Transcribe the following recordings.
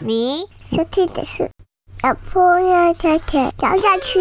你收听的是小朋友太太聊下去。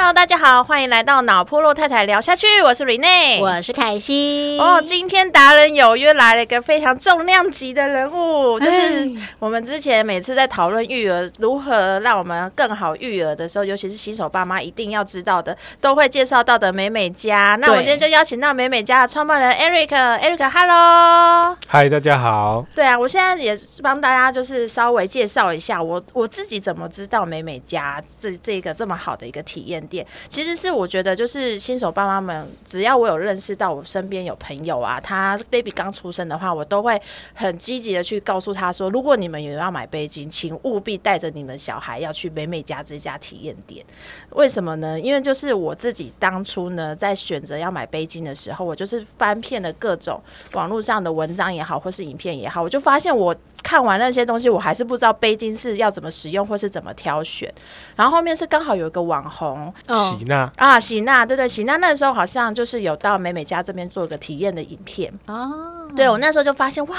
Hello，大家好，欢迎来到脑破落太太聊下去，我是 Rene，我是凯西。哦，今天达人有约来了一个非常重量级的人物，就是哎我们之前每次在讨论育儿如何让我们更好育儿的时候，尤其是新手爸妈一定要知道的，都会介绍到的美美家。那我对今天就邀请到美美家的创办人 Eric，Eric，Hello。嗨，大家好。对啊，我现在也是帮大家就是稍微介绍一下我我自己怎么知道美美家这这个这么好的一个体验店。其实是我觉得就是新手爸妈们，只要我有认识到我身边有朋友啊，他 baby 刚出生的话，我都会很积极的去告诉他说，如果你们有要买杯巾，请务必带着你们小孩要去美美家这家体验店。为什么呢？因为就是我自己当初呢，在选择要买杯巾的时候，我就是翻遍了各种网络上的文章也好，或是影片也好，我就发现我看完那些东西，我还是不知道杯巾是要怎么使用或是怎么挑选。然后后面是刚好有一个网红哦。喜娜，啊，喜娜，对对，喜娜那时候好像就是有到美美家这边做个体验的影片。啊，对我那时候就发现，哇，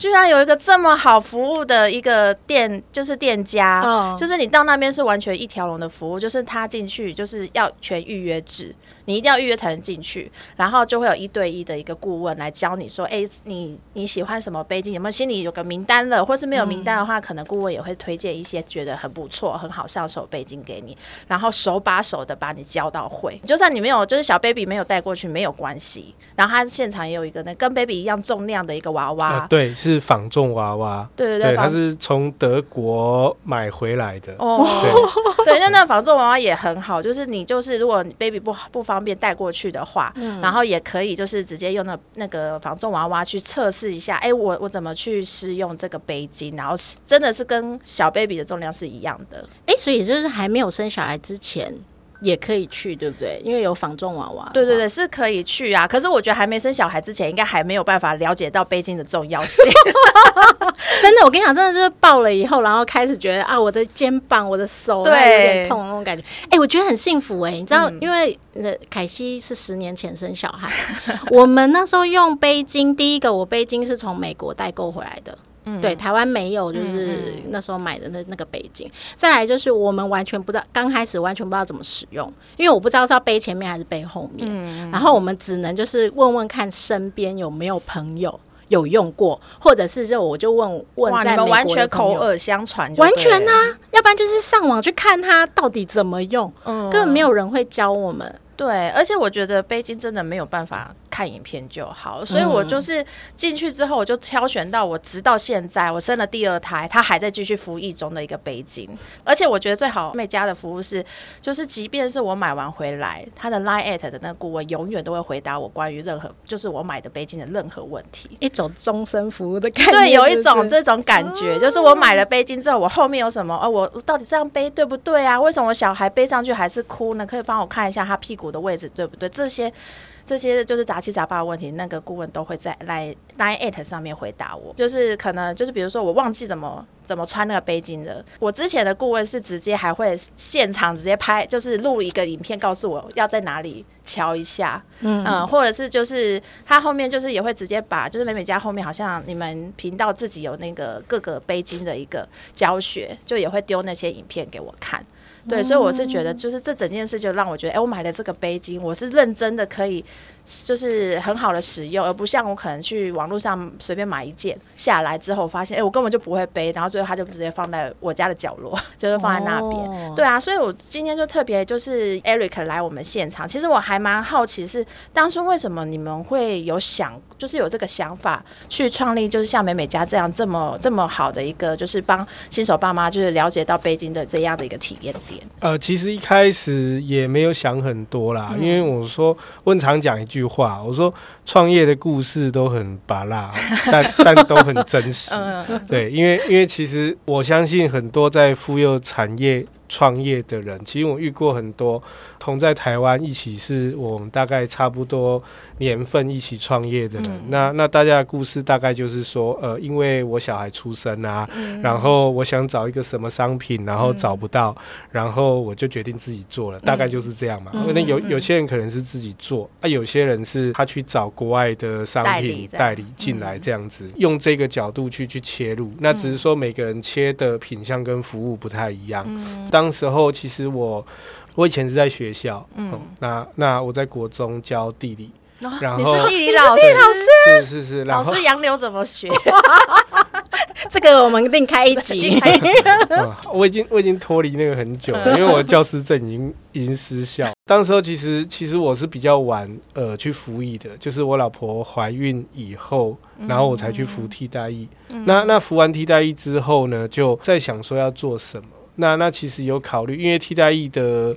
居然有一个这么好服务的一个店，就是店家，哦就是你到那边是完全一条龙的服务，就是他进去就是要全预约制，你一定要预约才能进去，然后就会有一对一的一个顾问来教你说，哎、你你喜欢什么杯巾，有没有心里有个名单了，或是没有名单的话，可能顾问也会推荐一些觉得很不错、很好上手杯巾给你，然后手把手的把你教到会，就算你没有就是小 baby 没有带过去没有关系，然后他现场也有一个那跟 baby 一样重量的一个娃娃，呃，对，是仿重娃娃，对对对，它是从德国买回来的。哦，对，对，就那个仿重娃娃也很好，就是你就是如果你 baby 不不方便带过去的话，然后也可以就是直接用那那个仿重娃娃去测试一下，哎、我我怎么去试用这个背巾，然后是真的是跟小 baby 的重量是一样的。哎，所以就是还没有生小孩之前也可以去，对不对？因为有仿重娃娃。对对对，是可以去啊。可是我觉得还没生小孩之前，应该还没有办法了解到背巾的重要性。真的，我跟你讲，真的就是抱了以后，然后开始觉得啊，我的肩膀、我的手有点痛那种感觉。哎、我觉得很幸福哎、你知道，因为呃，凯西是十年前生小孩，我们那时候用杯巾，第一个我杯巾是从美国代购回来的。对，台湾没有，就是那时候买的那那个背景。再来就是我们完全不知道，刚开始完全不知道怎么使用，因为我不知道是要背前面还是背后面。然后我们只能就是问问看身边有没有朋友有用过，或者是就我就问问哇，在美国你们完全口耳相传完全啊，要不然就是上网去看它到底怎么用，嗯根本没有人会教我们。对，而且我觉得杯巾真的没有办法看影片就好，所以我就是进去之后，我就挑选到我直到现在我生了第二胎，他还在继续服役中的一个背巾。而且我觉得最好美家的服务是，就是即便是我买完回来，他的 Line at 的那个顾问永远都会回答我关于任何就是我买的杯巾的任何问题。一种终身服务的感觉，对，有一种这种感觉，就是我买了杯巾之后，我后面有什么？哦，我到底这样背对不对啊？为什么我小孩背上去还是哭呢？可以帮我看一下他屁股的位置对不对？这些。这些就是杂七杂八的问题，那个顾问都会在 Line Line at 上面回答我。就是可能就是比如说我忘记怎么怎么穿那个背巾了，我之前的顾问是直接还会现场直接拍，就是录一个影片告诉我要在哪里瞧一下，嗯或者是就是他后面就是也会直接把就是美美家后面好像你们频道自己有那个各个背巾的一个教学，就也会丢那些影片给我看。对，所以我是觉得，就是这整件事就让我觉得，哎、我买了这个杯巾，我是认真的可以，就是很好的使用，而不像我可能去网络上随便买一件下来之后，发现，哎、我根本就不会背，然后最后它就直接放在我家的角落，就是放在那边。哦对啊，所以我今天就特别就是 Eric 来我们现场，其实我还蛮好奇是当初为什么你们会有想，就是有这个想法去创立，就是像美美家这样这么这么好的一个，就是帮新手爸妈就是了解到北京的这样的一个体验点。呃，其实一开始也没有想很多啦，因为我说我很常讲一句话，我说创业的故事都很拔辣，但但都很真实。对，因为因为其实我相信很多在妇幼产业创业的人，其实我遇过很多同在台湾一起是我们大概差不多年份一起创业的人。那那大家的故事大概就是说，呃，因为我小孩出生啊，然后我想找一个什么商品，然后找不到，然后我就决定自己做了，大概就是这样嘛。那有有些人可能是自己做，啊，有些人是他去找国外的商品代理进来这样子，用这个角度去去切入。那只是说每个人切的品相跟服务不太一样。当时候其实我我以前是在学校，嗯，那那我在国中教地理，然后你是地理老师，是是是，老师杨柳怎么学？这个我们另开一集。我已经我已经脱离那个很久了，因为我教师证已经已经失效。当时候其实其实我是比较晚呃去服役的，就是我老婆怀孕以后，然后我才去服替代役。那那服完替代役之后呢，就在想说要做什么。那那其实有考虑，因为替代役的。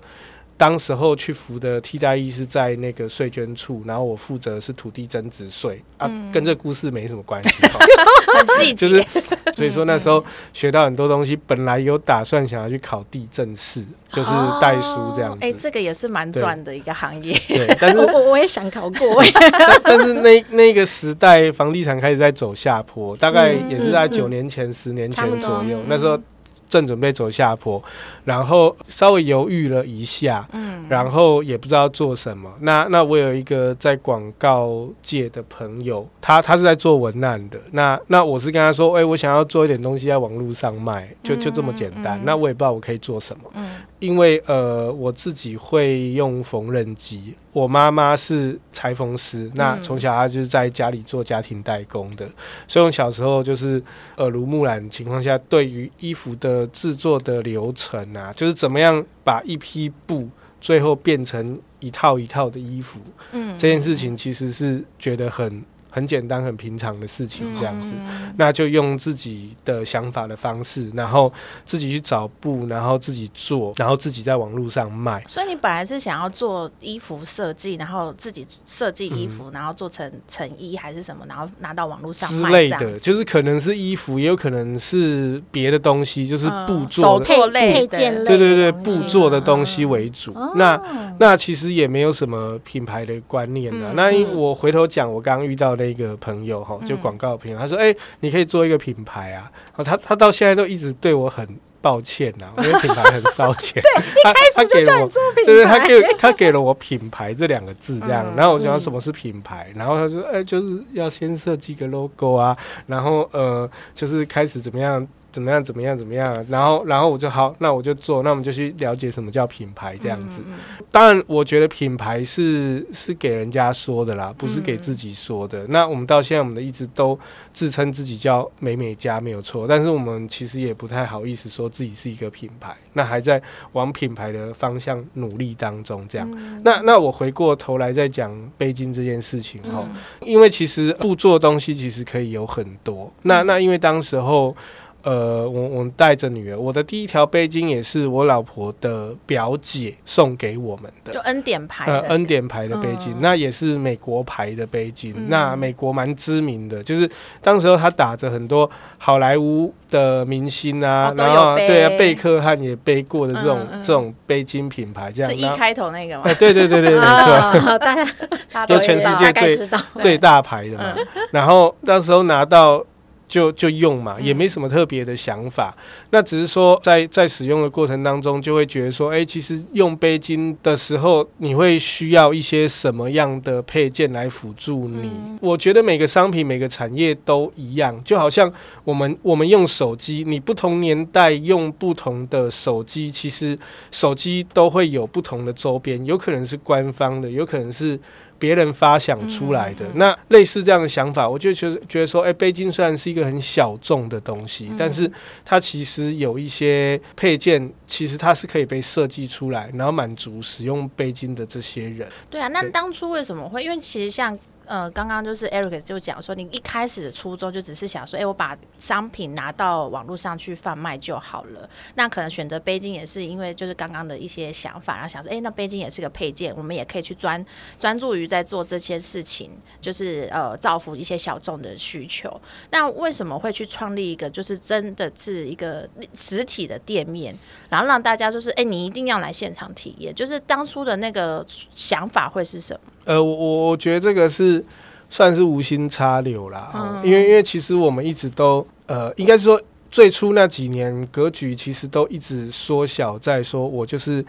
当时候去服的替代役是在那个税捐处，然后我负责是土地增值税啊，跟这故事没什么关系，很细节。就是 所以说那时候学到很多东西，本来有打算想要去考地震士，就是代书这样子。哎，这个也是蛮赚的一个行业。对，但是我我也想考过。但是那那个时代房地产开始在走下坡，大概也是在九年前、十年前左右，那时候。正准备走下坡，然后稍微犹豫了一下，嗯，然后也不知道做什么。那那我有一个在广告界的朋友，他他是在做文案的。那那我是跟他说，哎，我想要做一点东西在网络上卖，就就这么简单。那我也不知道我可以做什么，嗯。因为呃，我自己会用缝纫机，我妈妈是裁缝师，那从小她就是在家里做家庭代工的，所以我小时候就是耳濡目染情况下，对于衣服的制作的流程啊，就是怎么样把一批布最后变成一套一套的衣服，嗯，这件事情其实是觉得很。很简单、很平常的事情，这样子，那就用自己的想法的方式，然后自己去找布，然后自己做，然后自己在网络上卖。所以你本来是想要做衣服设计，然后自己设计衣服，然后做成成衣还是什么，然后拿到网络上之类的，就是可能是衣服，也有可能是别的东西，就是布做的手类、配件类，对对对，布做的东西为主。那那其实也没有什么品牌的观念的。那我回头讲，我刚刚遇到的。那个朋友哈，就广告朋友，他说：“哎，你可以做一个品牌啊。”他他到现在都一直对我很抱歉呐，因为品牌很烧钱。对，他开始就叫你做品牌，他给他给了我品牌这两个字，这样。然后我讲什么是品牌，然后他说：“哎，就是要先设计个 logo 啊，然后呃，就是开始怎么样。”怎么样？怎么样？怎么样？然后，然后我就好，那我就做，那我们就去了解什么叫品牌这样子。当然，我觉得品牌是是给人家说的啦，不是给自己说的。那我们到现在，我们的一直都自称自己叫美美家没有错，但是我们其实也不太好意思说自己是一个品牌，那还在往品牌的方向努力当中。这样，那那我回过头来再讲北京这件事情哈，因为其实布做东西其实可以有很多。那那因为当时候。呃，我我带着女儿，我的第一条背巾也是我老婆的表姐送给我们的，就恩典牌，呃，恩典牌的背巾，那也是美国牌的背巾，那美国蛮知名的，就是当时候他打着很多好莱坞的明星啊，然后对啊，贝克汉也背过的这种这种背巾品牌，这样是一开头那个吗？哎，对对对对，没错，大家都全世界最最大牌的嘛，然后那时候拿到。就就用嘛，也没什么特别的想法。那只是说，在在使用的过程当中，就会觉得说，哎，其实用杯巾的时候，你会需要一些什么样的配件来辅助你？我觉得每个商品、每个产业都一样，就好像我们我们用手机，你不同年代用不同的手机，其实手机都会有不同的周边，有可能是官方的，有可能是。别人发想出来的那类似这样的想法，我就觉得觉得说，哎，背巾虽然是一个很小众的东西，但是它其实有一些配件，其实它是可以被设计出来，然后满足使用背巾的这些人。对啊，那当初为什么会？因为其实像呃，刚刚就是 Eric 就讲说，你一开始的初衷就只是想说，哎、我把商品拿到网络上去贩卖就好了。那可能选择背巾也是因为就是刚刚的一些想法，然后想说，哎、那背巾也是个配件，我们也可以去专专注于在做这些事情，就是呃造福一些小众的需求。那为什么会去创立一个就是真的是一个实体的店面，然后让大家就是，哎、你一定要来现场体验，就是当初的那个想法会是什么？呃，我我我觉得这个是算是无心插柳啦，因为因为其实我们一直都呃，应该是说最初那几年格局其实都一直缩小，在说我就是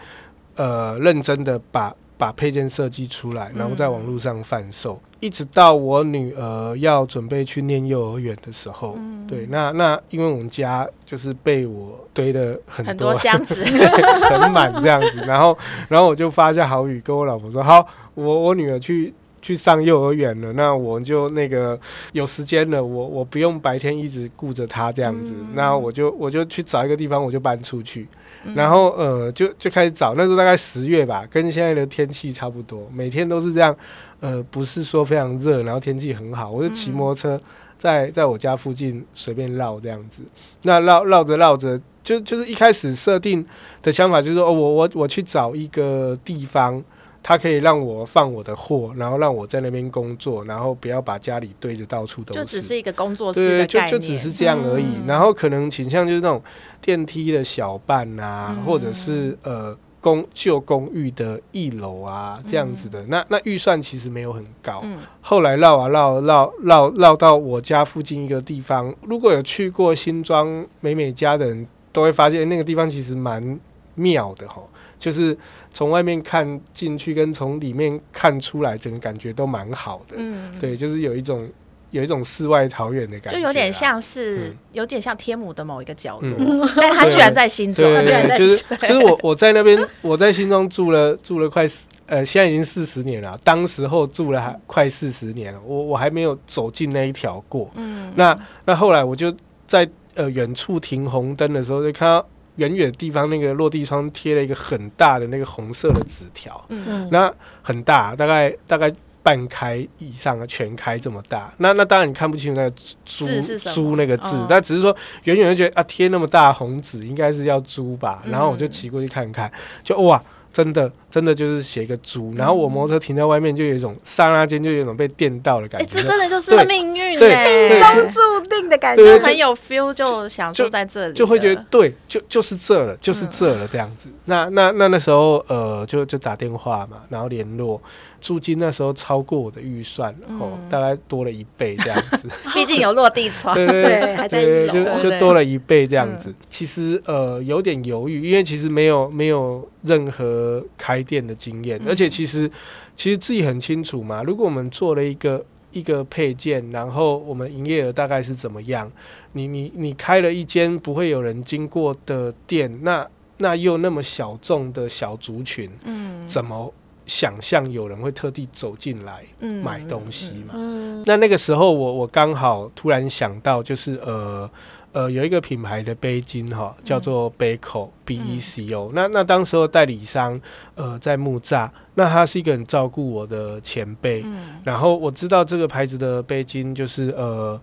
呃认真的把把配件设计出来，然后在网络上贩售，一直到我女儿要准备去念幼儿园的时候，对，那那因为我们家就是被我堆的很多箱子，很满这样子，然后然后我就发下好语跟我老婆说，好，我我女儿去去上幼儿园了，那我就那个有时间了，我我不用白天一直顾着她这样子，那我就我就去找一个地方，我就搬出去。然后呃，就就开始找，那时候大概十月吧，跟现在的天气差不多，每天都是这样，呃，不是说非常热，然后天气很好，我就骑摩托车在在我家附近随便绕这样子，那绕绕着绕着，就就是一开始设定的想法就是说，哦，我我我去找一个地方，它可以让我放我的货，然后让我在那边工作，然后不要把家里堆着到处都是。就只是一个工作室对，的概念，就就只是这样而已。嗯然后可能倾向就是那种电梯的小半啊，嗯或者是呃公旧公寓的一楼啊这样子的。那那预算其实没有很高。嗯后来绕啊绕绕绕绕到我家附近一个地方，如果有去过新庄美美家的人，都会发现那个地方其实蛮妙的哈。就是从外面看进去，跟从里面看出来，整个感觉都蛮好的。嗯，对，就是有一种有一种世外桃源的感觉啦，就有点像是嗯。有点像天母的某一个角落嗯，但他居然在新庄，他对居然在就是新就是我我在那边我在新庄住了住了快四呃现在已经四十年了，当时候住了还快四十年了，我我还没有走进那一条过。嗯。那那后来我就在呃远处停红灯的时候，就看到远远地方那个落地窗贴了一个很大的那个红色的纸条，嗯，那很大，大概大概半开以上啊，全开这么大。那那当然你看不清那个猪猪那个字哦，那、只是说远远就觉得啊，贴那么大红纸应该是要猪吧。嗯然后我就骑过去看看，就哇。真的，真的就是写一个猪，然后我摩托车停在外面，就有一种刹那间就有一种被电到的感哎，觉。这真的就是命运对命，中注定的感觉。就很有 feel，就想说在这里就会觉得对，就就是这了，就是这嗯了这样子。那那那那时候呃，就就打电话嘛，然后联络，租金那时候超过我的预算，哦，嗯大概多了一倍这样子。毕竟有落地窗，对对对还在一，楼就就多了一倍这样子。其实呃有点犹豫，因为其实没有没有任何开店的经验，嗯而且其实其实自己很清楚嘛。如果我们做了一个一个配件，然后我们营业额大概是怎么样？你你你开了一间不会有人经过的店，那那又那么小众的小族群，嗯怎么想象有人会特地走进来嗯买东西嘛？嗯那那个时候我我刚好突然想到，就是呃呃有一个品牌的杯巾哈，叫做 Beco、B E C O。那那当时候代理商呃在木栅，那他是一个很照顾我的前辈，嗯。然后我知道这个牌子的杯巾就是呃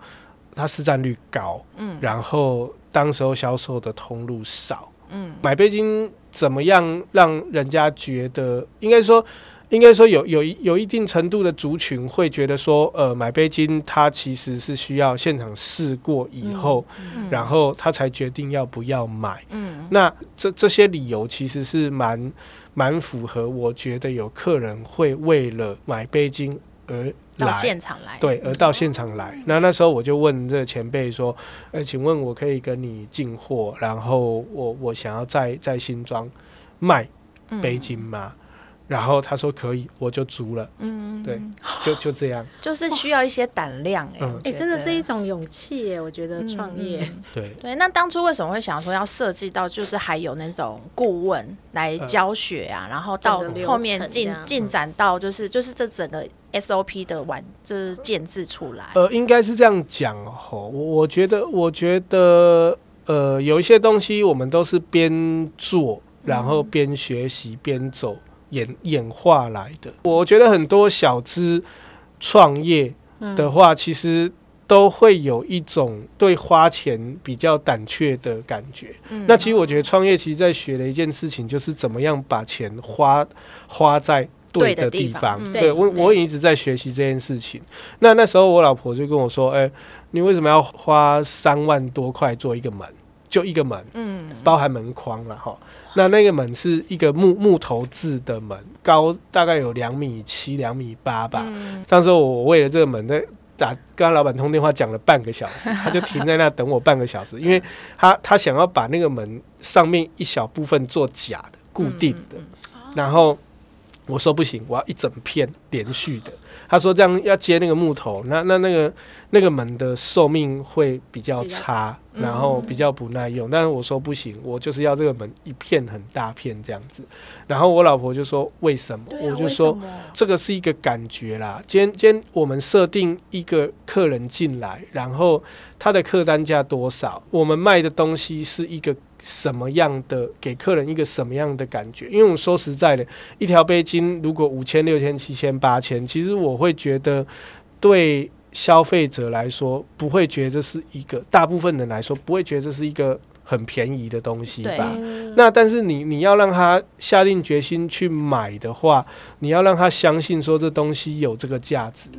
它市占率高，嗯。然后当时候销售的通路少，嗯。买杯巾怎么样让人家觉得，应该说，应该说有有一有一定程度的族群会觉得说，呃，买杯巾它其实是需要现场试过以后，嗯然后他才决定要不要买。嗯。那这这些理由其实是蛮蛮符合，我觉得有客人会为了买杯巾而到来。现场来，对，而到现场来，那那时候我就问这个前辈说：“呃，请问我可以跟你进货，然后我我想要在在新庄卖嗯。杯巾吗？”然后他说可以，我就租了，嗯对，就就这样。就是需要一些胆量哎、哎、觉真的是一种勇气耶！我觉得创业，嗯对，对，那当初为什么会想说要设计到，就是还有那种顾问来教学啊，然后到后面进进展到就是就是这整个 SOP 的完就是建制出来。呃，应该是这样讲哦。我我觉得，我觉得，呃，有一些东西我们都是边做，然后边学习边走演演化来的。我觉得很多小资创业的话，其实都会有一种对花钱比较胆怯的感觉。那其实我觉得创业其实在学的一件事情，就是怎么样把钱花花在对的地方。对我我也一直在学习这件事情。那那时候我老婆就跟我说：“哎，你为什么要花三万多块做一个门？就一个门，嗯，包含门框了哈。那那个门是一个木木头制的门，高大概有两米七、两米八吧。当时我为了这个门在。”打跟老板通电话讲了半个小时，他就停在那等我半个小时，因为他他想要把那个门上面一小部分做假的固定的，然后我说不行，我要一整片连续的。他说这样要接那个木头，那那那个那个门的寿命会比较差。然后比较不耐用，但是我说不行，我就是要这个门一片很大片这样子。然后我老婆就说为什么？我就说这个是一个感觉啦。今天今天我们设定一个客人进来，然后他的客单价多少？我们卖的东西是一个什么样的？给客人一个什么样的感觉？因为我说实在的，一条背巾如果五千、六千、七千、八千，其实我会觉得对。消费者来说不会觉得这是一个，大部分人来说不会觉得这是一个很便宜的东西吧？那但是你你要让他下定决心去买的话，你要让他相信说这东西有这个价值。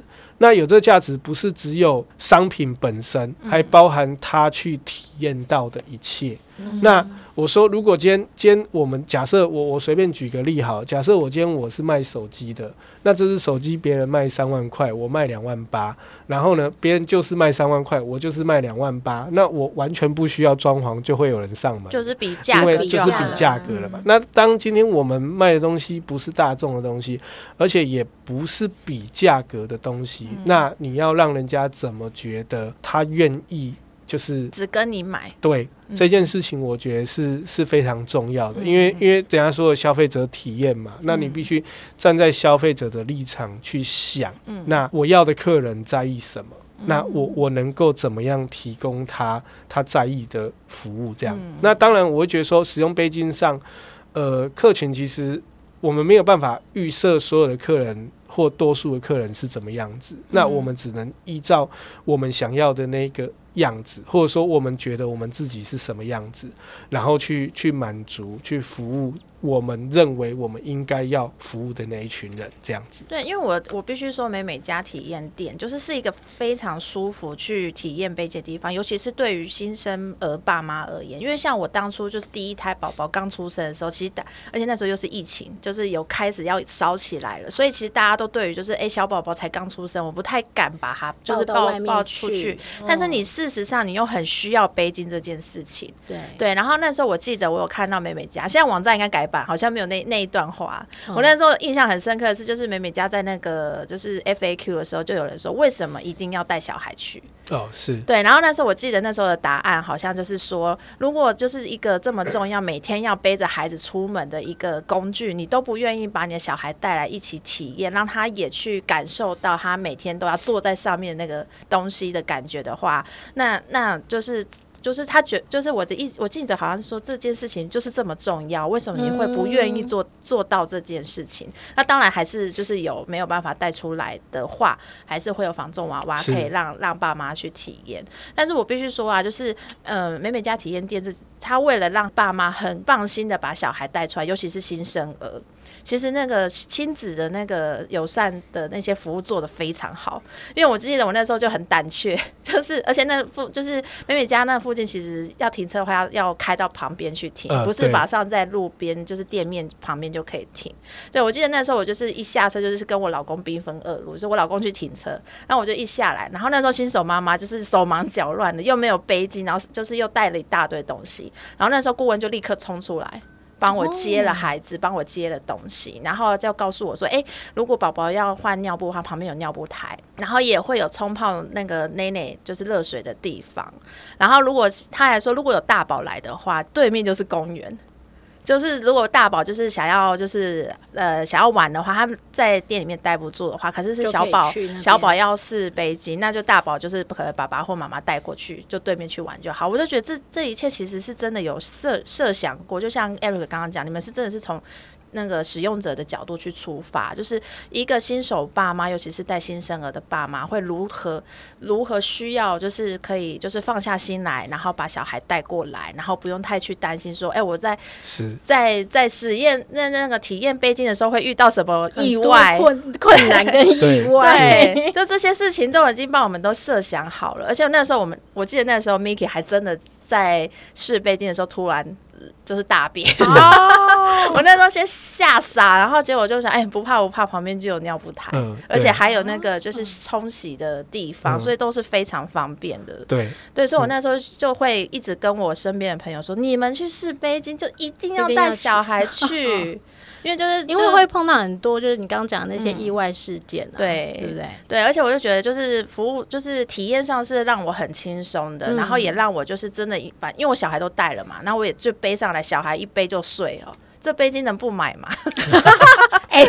那有这个价值不是只有商品本身，还包含他去体验到的一切。那我说，如果今天今天我们假设我我随便举个例好，假设我今天我是卖手机的，那这只手机别人卖三万块，我卖两万八，然后呢，别人就是卖三万块，我就是卖两万八，那我完全不需要装潢就会有人上门，就是比价，因为就是比价格了嘛。那当今天我们卖的东西不是大众的东西，而且也不是比价格的东西，那你要让人家怎么觉得他愿意？就是只跟你买，对这件事情，我觉得是是非常重要的，因为因为等下说的消费者体验嘛，那你必须站在消费者的立场去想，那我要的客人在意什么，那我我能够怎么样提供他他在意的服务？这样，那当然我会觉得说，使用背巾上，呃，客群其实我们没有办法预设所有的客人或多数的客人是怎么样子，那我们只能依照我们想要的那个。样子，或者说我们觉得我们自己是什么样子，然后去去满足、去服务。我们认为我们应该要服务的那一群人，这样子。对，因为我我必须说，美美家体验店就是是一个非常舒服去体验背的地方，尤其是对于新生儿爸妈而言。因为像我当初就是第一胎宝宝刚出生的时候，其实大，而且那时候又是疫情，就是有开始要烧起来了，所以其实大家都对于就是哎小宝宝才刚出生，我不太敢把他就是抱抱出去。但是你事实上你又很需要背巾这件事情。对对，然后那时候我记得我有看到美美家，现在网站应该改。好像没有那那一段话。我那时候印象很深刻的是，就是美美家在那个就是 FAQ 的时候，就有人说为什么一定要带小孩去？哦，是对。然后那时候我记得那时候的答案好像就是说，如果就是一个这么重要、每天要背着孩子出门的一个工具，你都不愿意把你的小孩带来一起体验，让他也去感受到他每天都要坐在上面那个东西的感觉的话，那那就是。就是他觉，就是我的意，我记得好像是说这件事情就是这么重要，为什么你会不愿意做做到这件事情？那当然还是就是有没有办法带出来的话，还是会有防重娃娃可以让让爸妈去体验。但是我必须说啊，就是嗯，美美家体验店是，他为了让爸妈很放心的把小孩带出来，尤其是新生儿。其实那个亲子的那个友善的那些服务做的非常好，因为我记得我那时候就很胆怯，就是而且那附就是美美家那附近，其实要停车的话要要开到旁边去停，不是马上在路边就是店面旁边就可以停。对我记得那时候我就是一下车就是跟我老公兵分二路，是我老公去停车，然后我就一下来，然后那时候新手妈妈就是手忙脚乱的，又没有背巾，然后就是又带了一大堆东西，然后那时候顾问就立刻冲出来。帮我接了孩子，帮我接了东西，然后就告诉我说：“哎，如果宝宝要换尿布的话，旁边有尿布台，然后也会有冲泡那个奶奶就是热水的地方。然后如果他还说，如果有大宝来的话，对面就是公园。”就是如果大宝就是想要就是呃想要玩的话，他们在店里面待不住的话，可是是小宝小宝要是北京，那就大宝就是不可能爸爸或妈妈带过去，就对面去玩就好。我就觉得这这一切其实是真的有设设想过，就像 Eric 刚刚讲，你们是真的是从那个使用者的角度去出发，就是一个新手爸妈，尤其是带新生儿的爸妈，会如何如何需要，就是可以就是放下心来，然后把小孩带过来，然后不用太去担心说，哎，我在在在实验那那个体验背经的时候会遇到什么意外？困 困难跟意外，对，就这些事情都已经帮我们都设想好了，而且那时候我们我记得那时候 Miki 还真的在试背经的时候突然。就是大便。哦！我那时候先吓傻，然后结果就想，哎，不怕不怕，旁边就有尿布台，而且还有那个就是冲洗的地方，所以都是非常方便的。对。对，所以我那时候就会一直跟我身边的朋友说，你们去试杯巾就一定要带小孩去。因为就是因为会碰到很多就是你刚刚讲的那些意外事件，对对不对？对，而且我就觉得就是服务就是体验上是让我很轻松的，然后也让我就是真的一般，因为我小孩都带了嘛，那我也就背上来，小孩一背就睡哦。这背巾能不买吗？哎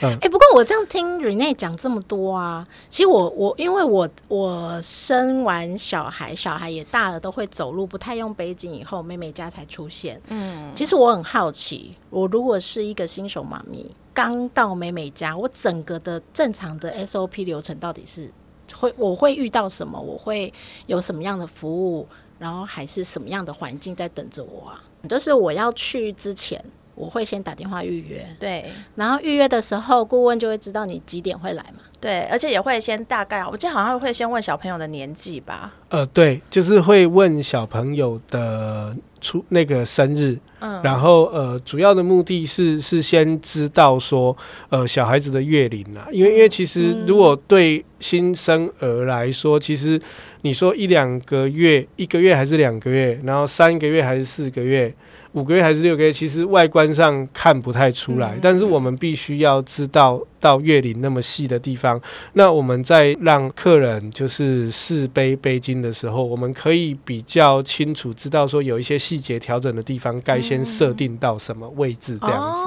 哎，不过我这样听 Rene 讲这么多啊，其实我我因为我我生完小孩，小孩也大了，都会走路，不太用背巾，以后妹妹家才出现。嗯，其实我很好奇，我如果是一个新手妈咪，刚到妹妹家，我整个的正常的 SOP 流程到底是会我会遇到什么？我会有什么样的服务？然后还是什么样的环境在等着我啊？就是我要去之前，我会先打电话预约。对，然后预约的时候，顾问就会知道你几点会来嘛。对，而且也会先大概，我记得好像会先问小朋友的年纪吧。呃，对，就是会问小朋友的出那个生日。嗯，然后呃，主要的目的是是先知道说，呃，小孩子的月龄啊，因为因为其实如果对新生儿来说，其实你说一两个月，一个月还是两个月，然后三个月还是四个月。五个月还是六个月，其实外观上看不太出来，但是我们必须要知道到月龄那么细的地方。那我们在让客人就是试杯杯巾的时候，我们可以比较清楚知道说有一些细节调整的地方，该先设定到什么位置这样子。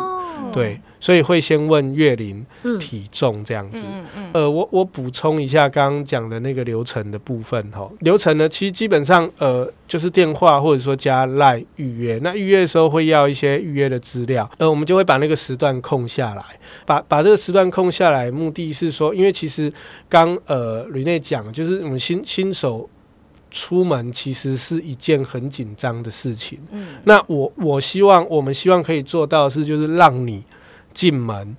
对，所以会先问月龄、体重这样子。呃，我我补充一下刚刚讲的那个流程的部分哈。流程呢，其实基本上呃就是电话或者说加赖预约。那预约的时候会要一些预约的资料，呃，我们就会把那个时段空下来。把把这个时段空下来，目的是说，因为其实刚呃吕内讲，就是我们新新手出门其实是一件很紧张的事情。嗯，那我我希望我们希望可以做到是，就是让你进门，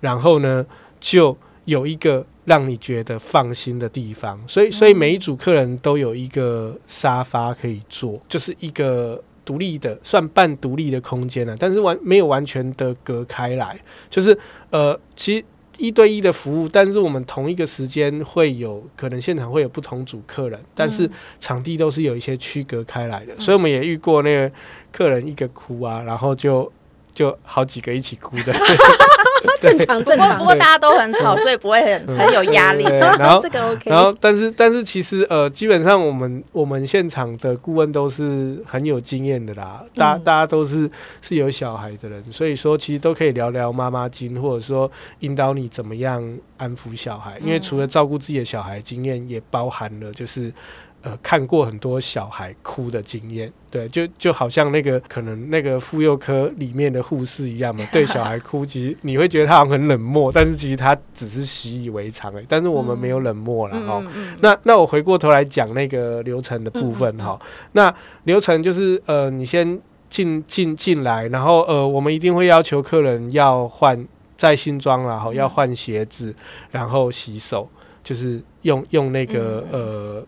然后呢就有一个让你觉得放心的地方。所以所以每一组客人都有一个沙发可以坐，就是一个。独立的算半独立的空间了，但是完没有完全的隔开来，就是呃，其实一对一的服务，但是我们同一个时间会有可能现场会有不同组客人，但是场地都是有一些区隔开来的，所以我们也遇过那个客人一个哭啊，然后就就好几个一起哭的。正常正常，不过大家都很吵，所以不会很很有压力。然后这个 OK，然后但是但是其实呃，基本上我们我们现场的顾问都是很有经验的啦，大大家都是是有小孩的人，所以说其实都可以聊聊妈妈经，或者说引导你怎么样安抚小孩，因为除了照顾自己的小孩，经验也包含了就是。呃，看过很多小孩哭的经验，对，就就好像那个可能那个妇幼科里面的护士一样嘛，对小孩哭，其实你会觉得他很冷漠，但是其实他只是习以为常哎，但是我们没有冷漠了哈。那那我回过头来讲那个流程的部分哈，那流程就是呃，你先进进进来，然后呃，我们一定会要求客人要换在新装然后要换鞋子，然后洗手，就是用用那个呃。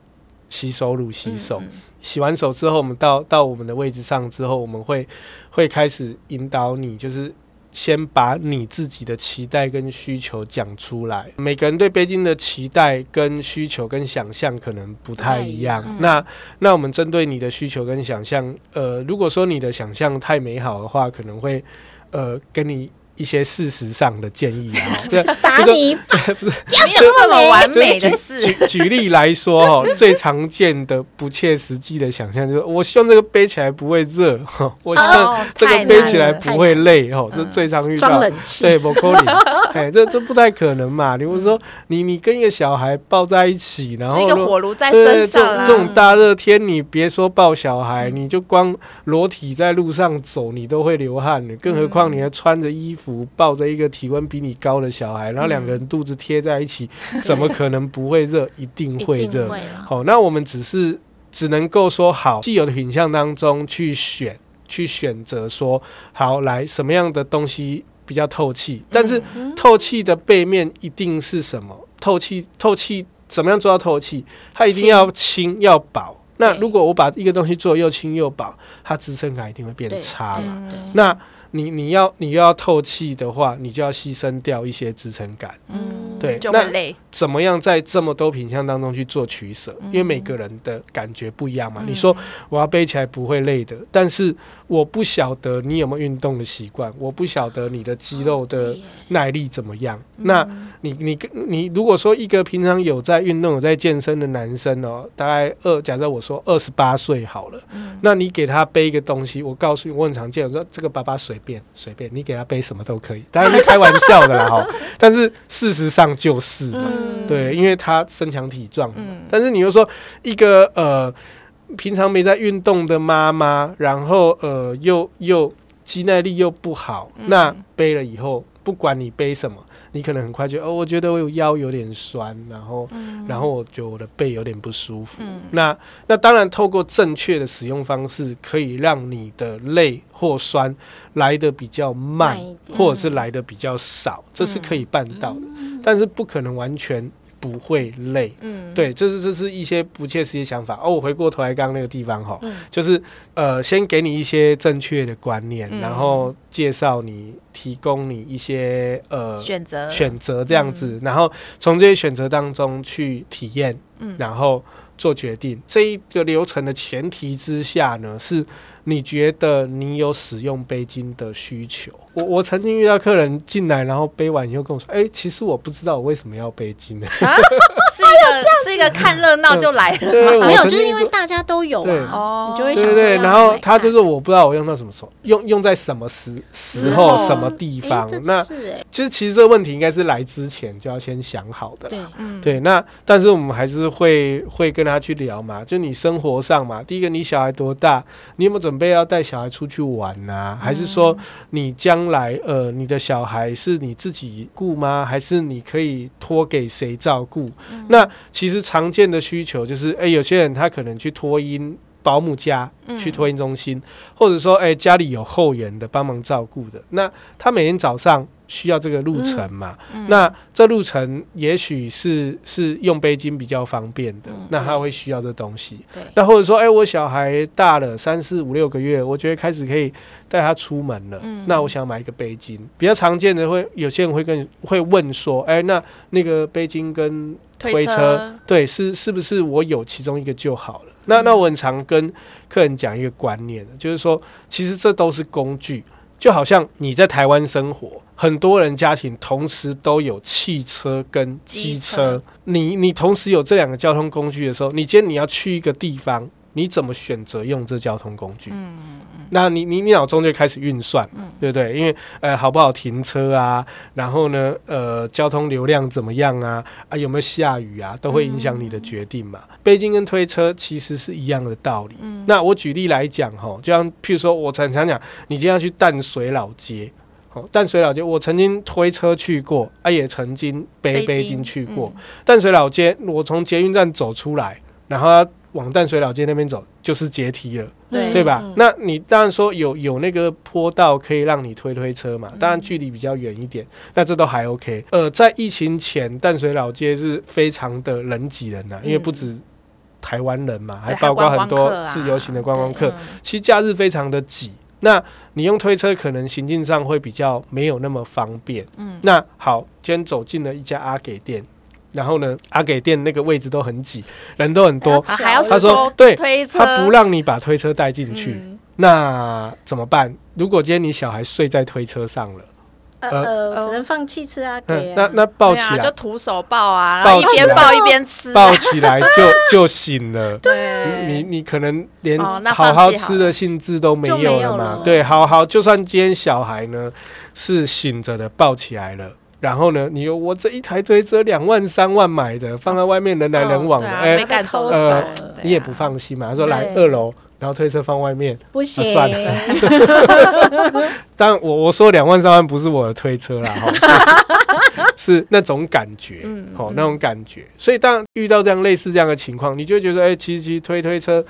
洗手乳洗手，洗完手之后，我们到到我们的位置上之后，我们会会开始引导你，就是先把你自己的期待跟需求讲出来。每个人对北京的期待跟需求跟想象可能不太一样。那那我们针对你的需求跟想象，呃，如果说你的想象太美好的话，可能会呃跟你。一些事实上的建议啊。对打你一巴，没 有这么完美的事。举举例来说哈，最常见的不切实际的想象就是，我希望这个背起来不会热哈，我希哦望这个背起来不会累哈，这最常遇到装。冷气，对，不可能，哎，这这不太可能嘛。你比如说，你你跟一个小孩抱在一起，然后就一个火炉在身上这种大热天，你别说抱小孩，你就光裸体在路上走，你都会流汗的。更何况你还穿着衣服，抱着一个体温比你高的小孩，然后两个人肚子贴在一起，怎么可能不会热？一定 会热。好，那我们只是只能够说好，既有的品相当中去选，去选择说好来什么样的东西比较透气，但是透气的背面一定是什么？透气，透气怎么样做到透气？它一定要轻要薄。那如果我把一个东西做又轻又薄，它支撑感一定会变差嘛。对那你你要你要透气的话，你就要牺牲掉一些支撑感。嗯，对，那就会累。怎么样在这么多品相当中去做取舍？因为每个人的感觉不一样嘛。你说我要背起来不会累的，但是我不晓得你有没有运动的习惯，我不晓得你的肌肉的耐力怎么样。那你你你如果说一个平常有在运动、有在健身的男生哦，大概二，假设我说二十八岁好了，那你给他背一个东西，我告诉你，我很常见，我说这个爸爸随便随便，你给他背什么都可以，当然是开玩笑的啦 哈。但是事实上就是嘛。嗯对，因为他身强体壮嘛。但是你又说一个呃平常没在运动的妈妈，然后呃又又肌耐力又不好，那背了以后，不管你背什么，你可能很快就哦，我觉得我有腰有点酸，然后、然后我觉得我的背有点不舒服。那那当然，透过正确的使用方式，可以让你的累或酸来的比较慢或者是来的比较少，这是可以办到的。但是不可能完全不会累。嗯，对，这是这是一些不切实际的想法。哦，我回过头来刚刚那个地方哈，嗯就是呃，先给你一些正确的观念，嗯然后介绍你，提供你一些呃选择选择这样子，然后从这些选择当中去体验，嗯然后做决定。这一个流程的前提之下呢，是你觉得你有使用背巾的需求。我我曾经遇到客人进来，然后背完以后跟我说：“哎、其实我不知道我为什么要背巾呢。啊，是一个是一个看热闹就来了对，我没有，就是因为大家都有对啊，哦你就会想说对然后他就是我不知道我用到什么时候，用用在什么时时候、哦什么地方。这那是哎，就是其实这个问题应该是来之前就要先想好的啦。对，嗯，对，那但是我们还是会会跟他去聊嘛，就你生活上嘛，第一个你小孩多大，你有没有准备要带小孩出去玩呐、还是说你将来呃你的小孩是你自己顾吗？还是你可以托给谁照顾？那其实常见的需求就是，哎、有些人他可能去托婴。保姆家去托婴中心，或者说，哎、家里有后援的帮忙照顾的，那他每天早上需要这个路程嘛？那这路程也许是是用背巾比较方便的，那他会需要这东西。对那或者说，哎、我小孩大了三四五六个月，我觉得开始可以带他出门了，那我想买一个背巾。比较常见的会有些人会跟会问说，哎、那那个背巾跟推推车对，是是不是我有其中一个就好了？那那我很常跟客人讲一个观念，就是说，其实这都是工具，就好像你在台湾生活，很多人家庭同时都有汽车跟机车，你你同时有这两个交通工具的时候，你今天你要去一个地方，你怎么选择用这交通工具？嗯那你你你脑中就开始运算嗯，对不对？因为呃好不好停车啊，然后呢呃交通流量怎么样啊啊有没有下雨啊，都会影响你的决定嘛。背巾跟推车其实是一样的道理。嗯那我举例来讲哈，就像譬如说我常常讲，你今天要去淡水老街。哦，淡水老街，我曾经推车去过，啊，也曾经背背背巾巾去过。淡水老街，我从捷运站走出来，然后往淡水老街那边走，就是阶梯了。对对吧？嗯那你当然说有有那个坡道可以让你推推车嘛，当然距离比较远一点，那这都还 OK。呃，在疫情前，淡水老街是非常的人挤人呐、因为不止台湾人嘛，还包括很多自由行的观光客。嗯其实假日非常的挤。那你用推车可能行进上会比较没有那么方便。嗯，那好，今天走进了一家阿给店，然后呢，阿给店那个位置都很挤，人都很多。啊还要他说收对推车，他不让你把推车带进去，嗯那怎么办？如果今天你小孩睡在推车上了，呃只能放弃吃阿给嗯，啊。那那抱起来就徒手抱啊，然抱后一边起来抱一边吃啊。抱起来就 就醒了。对，你你可能连好好吃的兴致都没有了嘛？对，好好，就算今天小孩呢是醒着的，抱起来了。然后呢？你有我这一台推车两万三万买的，放在外面人来人往的，哎、没敢走呃你也不放心嘛？他说来二楼，然后推车放外面。不行，算当然，我我说两万三万不是我的推车啦，哈，是是那种感觉，嗯哦，那种感觉。所以当遇到这样类似这样的情况，你就会觉得，哎、其实其实推推车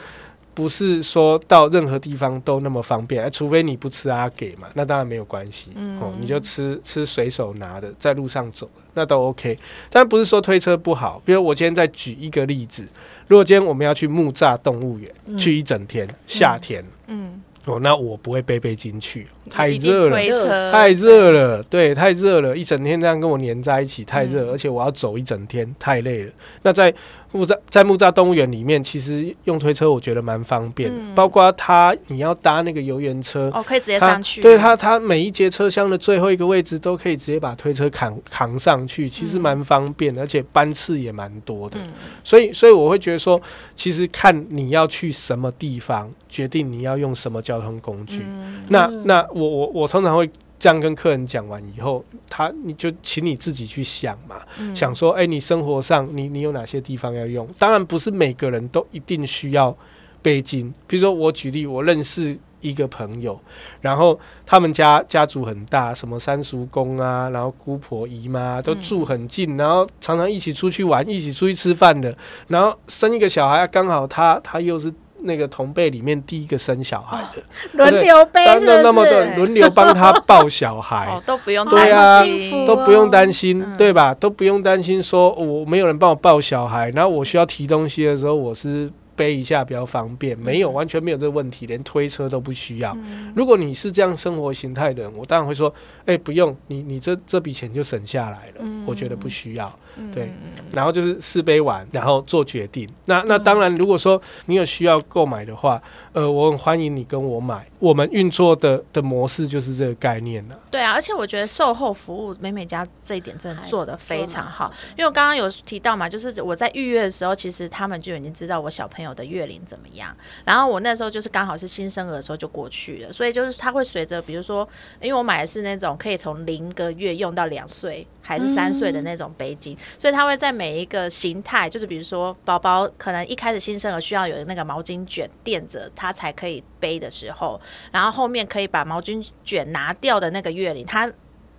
不是说到任何地方都那么方便，哎除非你不吃阿给嘛，那当然没有关系，嗯哦，你就吃吃随手拿的，在路上走，那都 OK。但不是说推车不好，比如我今天再举一个例子，如果今天我们要去木栅动物园、去一整天，夏天。嗯，哦，那我不会背背巾去，太热了，太热了，对，太热了，一整天这样跟我黏在一起，太热，而且我要走一整天，太累了。那在木栅在木栅动物园里面，其实用推车我觉得蛮方便的，嗯包括它你要搭那个游园车。哦，可以直接上去。对它，它每一节车厢的最后一个位置都可以直接把推车扛扛上去，其实蛮方便的，而且班次也蛮多的。嗯所以，所以我会觉得说，其实看你要去什么地方，决定你要用什么交通工具。嗯那嗯那我我我通常会这样跟客人讲完以后，他你就请你自己去想嘛，嗯想说，哎、你生活上你你有哪些地方要用？当然不是每个人都一定需要背巾。比如说我举例，我认识一个朋友，然后他们家家族很大，什么三叔公啊，然后姑婆姨妈都住很近，然后常常一起出去玩，一起出去吃饭的，然后生一个小孩，刚好他他又是。那个同辈里面第一个生小孩的，轮流背当是是？那么多人轮流帮他抱小孩，哦，都不用对啊担心，都不用担心，嗯。对吧？都不用担心说我没有人帮我抱小孩，然后我需要提东西的时候，我是背一下比较方便，没有完全没有这个问题，连推车都不需要。如果你是这样生活形态的人，我当然会说，哎、不用，你你这这笔钱就省下来了，我觉得不需要。对，然后就是试杯完，然后做决定。那那当然，如果说你有需要购买的话，呃，我很欢迎你跟我买。我们运作的的模式就是这个概念了。对啊，而且我觉得售后服务美美家这一点真的做的非常好，因为我刚刚有提到嘛，就是我在预约的时候，其实他们就已经知道我小朋友的月龄怎么样，然后我那时候就是刚好是新生儿的时候就过去了，所以就是他会随着，比如说，因为我买的是那种可以从零个月用到两岁还是三岁的那种背巾，所以他会在每一个形态，就是比如说宝宝可能一开始新生儿需要有那个毛巾卷垫着他才可以背的时候，然后后面可以把毛巾卷拿掉的那个月龄，他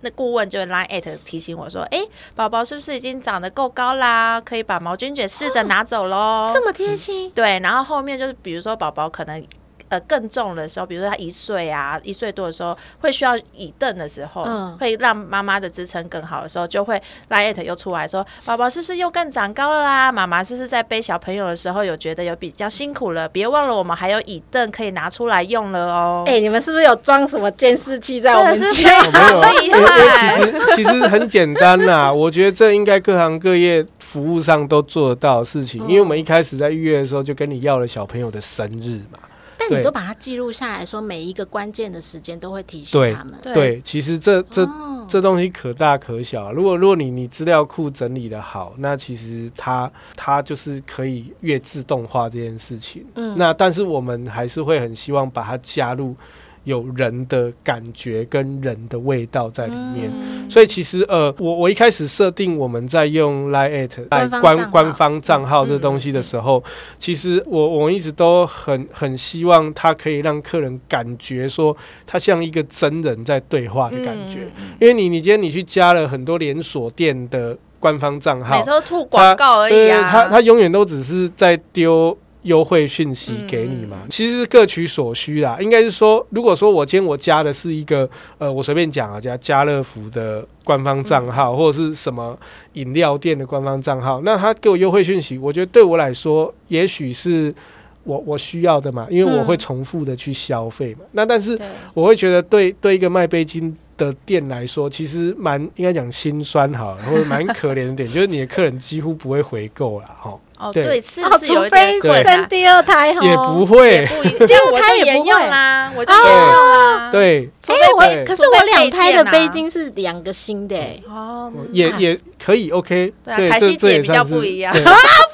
那顾问就 line at 提醒我说：“哎、宝宝是不是已经长得够高啦？可以把毛巾卷试着拿走喽。这么贴心，对，然后后面就是比如说宝宝可能。呃，更重的时候，比如说他一岁啊，一岁多的时候，会需要椅凳的时候，嗯会让妈妈的支撑更好的时候，就会 line at 又出来说，宝宝是不是又更长高了啦？妈妈是不是在背小朋友的时候有觉得有比较辛苦了？别忘了我们还有椅凳可以拿出来用了哦。哎、你们是不是有装什么监视器在我们家？哦 没有其实其实很简单啦，我觉得这应该各行各业服务上都做得到的事情，因为我们一开始在预约的时候就跟你要了小朋友的生日嘛，对但你都把它记录下来说，每一个关键的时间都会提醒对他们。对对，其实这这哦这东西可大可小。如果如果你你资料库整理的好，那其实它它就是可以越自动化这件事情。嗯那但是我们还是会很希望把它加入有人的感觉跟人的味道在里面。嗯所以其实呃，我我一开始设定我们在用 Line at 来官官方账号这东西的时候，其实我我一直都很很希望它可以让客人感觉说，它像一个真人在对话的感觉。嗯因为你你今天你去加了很多连锁店的官方账号每次，都吐广告而已对啊。他他永远都只是在丢。优惠讯息给你嘛，嗯其实各取所需啦。应该是说，如果说我今天我加的是一个呃，我随便讲啊，加家乐福的官方账嗯号，或者是什么饮料店的官方账号，那他给我优惠讯息，我觉得对我来说，也许是我我需要的嘛，因为我会嗯重复的去消费嘛。那但是，我会觉得对对一个卖杯巾的店来说，其实蛮应该讲心酸哈，或者蛮可怜的点，就是你的客人几乎不会回购啦，哈。哦，对。对，是有除一。生第二胎哈，也不会。也。不一，这样我他也不用啦，我就不用啦。，对，除非、我可是我两胎的背巾是两个新的、欸，哦，也也可以 OK。对啊凯西姐比较不一样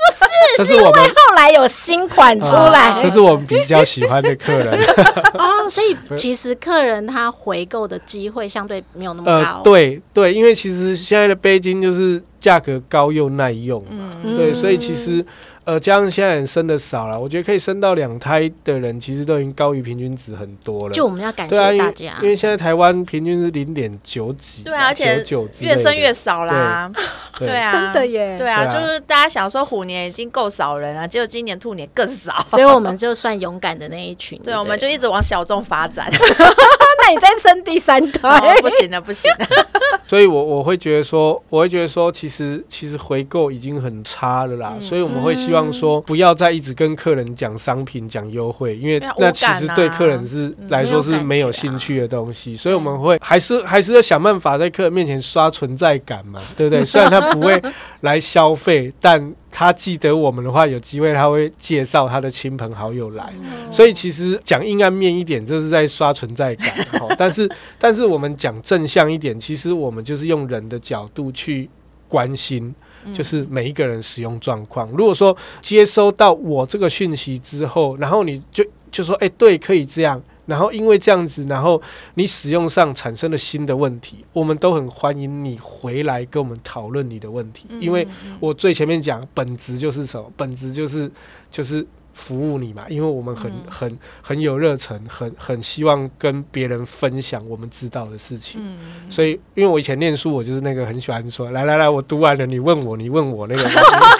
是因为后来有新款出来、啊这是我们比较喜欢的客人。哦，所以 其实客人他回购的机会相对没有那么高，呃，，对对，因为其实现在的杯巾就是价格高又耐用嘛，嗯，对，所以其实呃，加上现在人生的少了，我觉得可以生到两胎的人，其实都已经高于平均值很多了。就我们要感谢对啊，因大家，因为现在台湾平均是零点九几，对啊而且99之类越生越少啦。对对啊，真的耶对啊，对啊就是大家想说虎年已经够少人了，结果今年兔年更少。所以我们就算勇敢的那一群，对，我们就一直往小众发展。那你再生第三胎，哦，不行了，不行了。所以我我会觉得说，我会觉得说，其实其实回购已经很差了嗯。啦，所以我们会希望说，不要再一直跟客人讲商品、讲优惠，因为那其实对客人是来说是没有兴趣的东西，所以我们会还是还是要想办法在客人面前刷存在感嘛，对不对？虽然他不会来消费，但他记得我们的话，有机会他会介绍他的亲朋好友来，所以其实讲阴暗面一点，这是在刷存在感。哈，但是但是我们讲正向一点，其实我们就是用人的角度去关心。就是每一个人使用状况。如果说接收到我这个讯息之后，然后你就就说，哎、对，可以这样。然后因为这样子，然后你使用上产生了新的问题，我们都很欢迎你回来跟我们讨论你的问题，因为我最前面讲本质就是什么？本质就是就是服务你嘛，因为我们很嗯很很有热忱，很很希望跟别人分享我们知道的事情。嗯，所以，因为我以前念书，我就是那个很喜欢说，来来来，我读完了，你问我，你问我那个，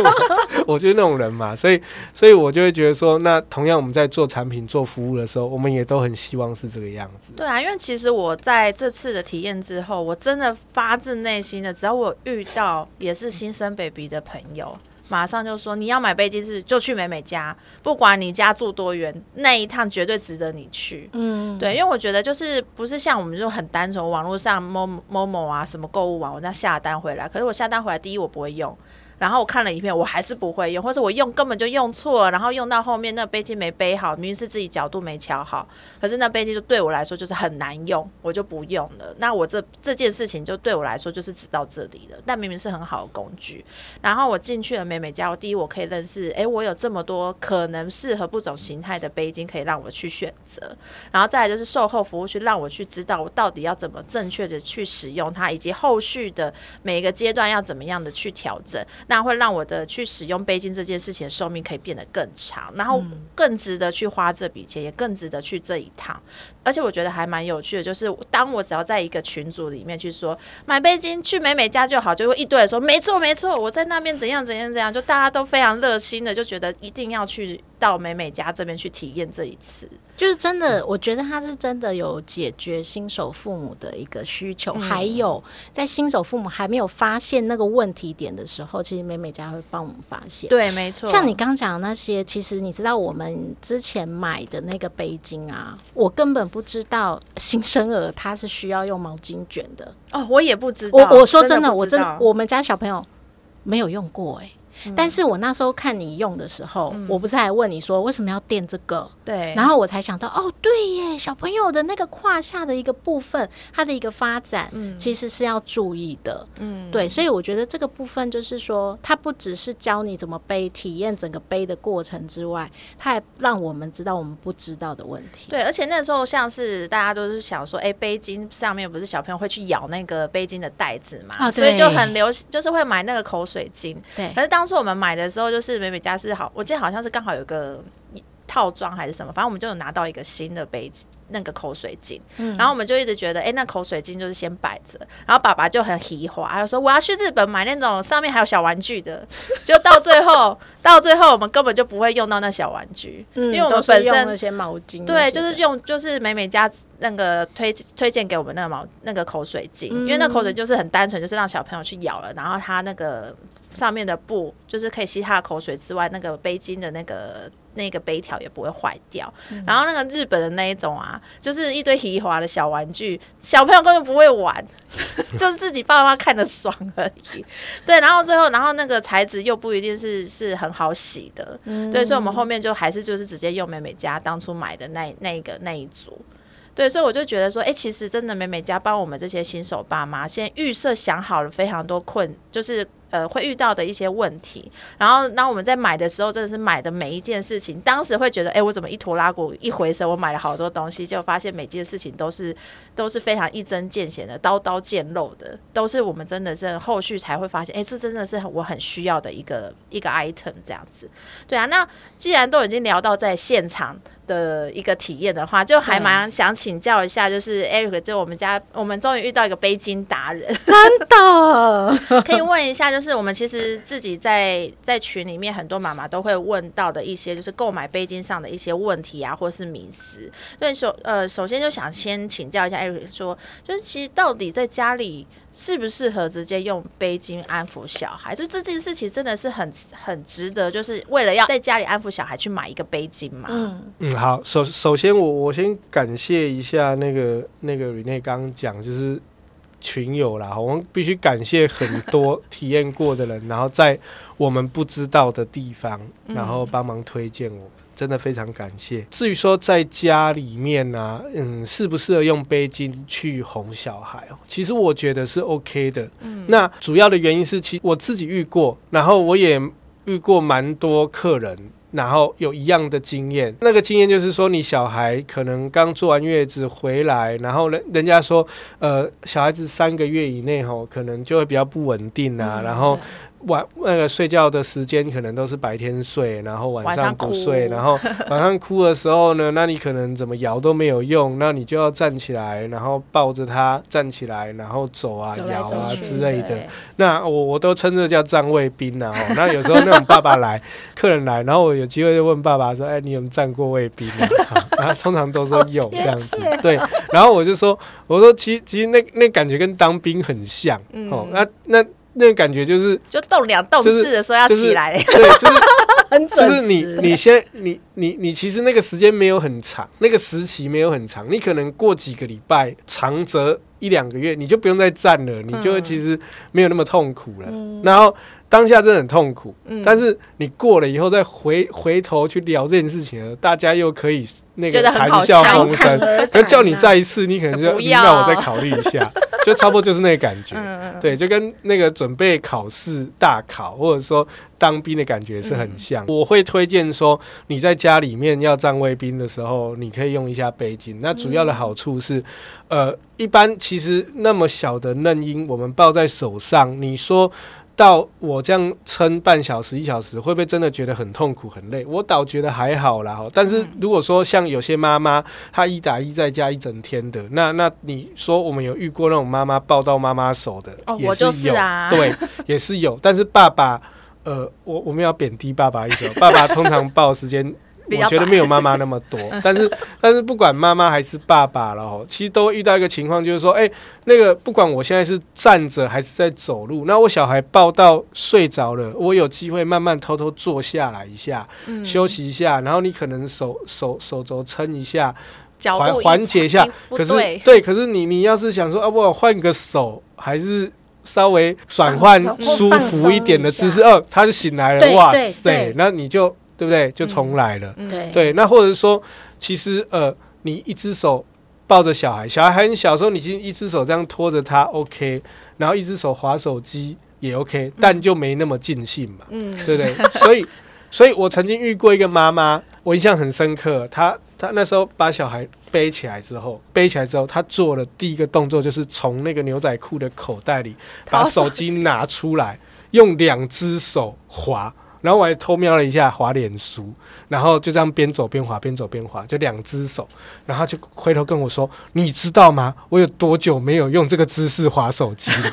我就 是那种人嘛。所以，所以我就会觉得说，那同样我们在做产品、做服务的时候，我们也都很希望是这个样子。对啊，因为其实我在这次的体验之后，我真的发自内心的，只要我遇到也是新生 baby 的朋友，马上就说你要买杯机是就去美美家，不管你家住多远，那一趟绝对值得你去。嗯，对，因为我觉得就是不是像我们就很单纯，网络上某某某啊什么购物网，我这样下单回来，可是我下单回来，第一我不会用。然后我看了一遍，我还是不会用，或者我用根本就用错了，然后用到后面那杯机没背好，明明是自己角度没调好，可是那杯机就对我来说就是很难用，我就不用了。那我这这件事情就对我来说就是只到这里了，但明明是很好的工具。然后我进去了美美家，我第一我可以认识，诶，我有这么多可能适合不同形态的杯巾可以让我去选择，然后再来就是售后服务区，让我去知道我到底要怎么正确的去使用它，以及后续的每一个阶段要怎么样的去调整，那会让我的去使用杯巾这件事情的寿命可以变得更长，然后更值得去花这笔钱，也更值得去这一趟。而且我觉得还蛮有趣的，就是当我只要在一个群组里面去说买杯巾去美美家就好，就会一堆人说没错没错，我在那边怎样怎样怎样，就大家都非常热心的，就觉得一定要去到美美家这边去体验这一次。就是真的，我觉得他是真的有解决新手父母的一个需求，还有在新手父母还没有发现那个问题点的时候，其实美美家会帮我们发现。对，没错。像你刚讲的那些，其实你知道我们之前买的那个杯巾啊，我根本不知道新生儿他是需要用毛巾卷的。哦，我也不知道。我我说真的，不我真的我们家小朋友没有用过哎、但是我那时候看你用的时候，我不是还问你说为什么要垫这个？对，然后我才想到，哦，对耶，小朋友的那个胯下的一个部分，它的一个发展，嗯其实是要注意的。嗯，对，所以我觉得这个部分就是说，它不只是教你怎么背，体验整个背的过程之外，它还让我们知道我们不知道的问题。对，而且那时候像是大家都是想说，哎、背巾上面不是小朋友会去咬那个背巾的带子嘛，啊所以就很流行，就是会买那个口水巾。对可是当初我们买的时候，就是美美家是好，我记得好像是刚好有个套装还是什么，反正我们就有拿到一个新的杯子。那个口水巾，然后我们就一直觉得，哎、那口水巾就是先摆着，然后爸爸就很喜欢，他就说我要去日本买那种上面还有小玩具的，就到最后，到最后我们根本就不会用到那小玩具，嗯，因为我们都本身用那些毛巾些，对，就是用就是美美家那个推推荐给我们那个毛那个口水巾，因为那口水就是很单纯，就是让小朋友去咬了，然后它那个上面的布就是可以吸它的口水之外，那个杯巾的那个那个杯条也不会坏掉。然后那个日本的那一种啊，就是一堆皮滑的小玩具，小朋友根本不会玩，就是自己爸妈看的爽而已。对，然后最后，然后那个材质又不一定是是很好洗的，对，所以我们后面就还是就是直接用美美家当初买的那那一个那一组。对，所以我就觉得说，哎，其实真的美美家帮我们这些新手爸妈，先预设想好了非常多困，就是呃会遇到的一些问题。然后，那我们在买的时候，真的是买的每一件事情，当时会觉得，哎，我怎么一拖拉鼓一回神，我买了好多东西，就发现每件事情都是都是非常一针见血的，刀刀见肉的，都是我们真的是后续才会发现，哎，这真的是我很需要的一个一个 item 这样子。对啊，那既然都已经聊到在现场。的一个体验的话，就还蛮想请教一下，就是 Eric，就我们家，我们终于遇到一个背巾达人，真的 可以问一下，就是我们其实自己在在群里面，很多妈妈都会问到的一些，就是购买背巾上的一些问题啊，或是迷思。所以首呃，首先就想先请教一下 Eric，说，就是其实到底在家里。适不适合直接用背巾安抚小孩？就这件事情真的是很很值得，就是为了要在家里安抚小孩去买一个背巾嘛。嗯嗯，好，首首先我我先感谢一下那个那个 Rene 刚刚讲就是群友啦，我们必须感谢很多体验过的人，然后在我们不知道的地方，然后帮忙推荐我。真的非常感谢。至于说在家里面呢，嗯，适不适合用背巾去哄小孩哦？其实我觉得是 OK 的。嗯，那主要的原因是，其实我自己遇过，然后我也遇过蛮多客人，然后有一样的经验。那个经验就是说，你小孩可能刚坐完月子回来，然后人人家说，呃，小孩子三个月以内吼，可能就会比较不稳定啊，然后。晚那个睡觉的时间可能都是白天睡，然后晚上不睡，然后晚上哭的时候呢，那你可能怎么摇都没有用，那你就要站起来，然后抱着他站起来，然后走啊摇啊之类的。那我我都称这叫站卫兵啊。哦，那有时候那种爸爸来，客人来，然后我有机会就问爸爸说：“哎，你有站过卫兵吗？”然后通常都说有这样子。对，然后我就说：“我说其其实那那感觉跟当兵很像哦。那那。”那个感觉就是，就动两动四的时候要起来，对，就是很准就是你你先你你你其实那个时间没有很长，那个时期没有很长，你可能过几个礼拜，长则一两个月，你就不用再站了，你就其实没有那么痛苦了。然后当下真的很痛苦，但是你过了以后再回回头去聊这件事情，大家又可以那个谈笑风生。可叫你再一次，你可能就让我再考虑一下。就差不多就是那个感觉，对，就跟那个准备考试大考或者说当兵的感觉是很像。我会推荐说，你在家里面要站卫兵的时候，你可以用一下背巾。那主要的好处是，呃，一般其实那么小的嫩婴，我们抱在手上，你说。到我这样撑半小时一小时，会不会真的觉得很痛苦很累？我倒觉得还好啦。但是如果说像有些妈妈，她一打一在家一整天的，那那你说我们有遇过那种妈妈抱到妈妈手的，也是有，对，也是有。但是爸爸，呃，我我们要贬低爸爸一首，爸爸通常抱时间。我觉得没有妈妈那么多，但是但是不管妈妈还是爸爸了，其实都遇到一个情况，就是说，哎，那个不管我现在是站着还是在走路，那我小孩抱到睡着了，我有机会慢慢偷偷坐下来一下，休息一下，然后你可能手手手肘撑一下，缓缓解一下。可是对，可是你你要是想说啊，我换个手，还是稍微转换舒服一点的姿势，哦，他就醒来了，哇塞，那你就。对不对？就重来了。对对，那或者说，其实呃，你一只手抱着小孩，小孩很小时候，你其实一只手这样拖着他，OK，然后一只手划手机也 OK，但就没那么尽兴嘛，嗯，对不对？所以，所以我曾经遇过一个妈妈，我印象很深刻。她她那时候把小孩背起来之后，背起来之后，他做了第一个动作就是从那个牛仔裤的口袋里把手机拿出来，用两只手滑。然后我还偷瞄了一下滑脸书，然后就这样边走边滑，边走边滑，就两只手，然后就回头跟我说：“你知道吗？我有多久没有用这个姿势滑手机了？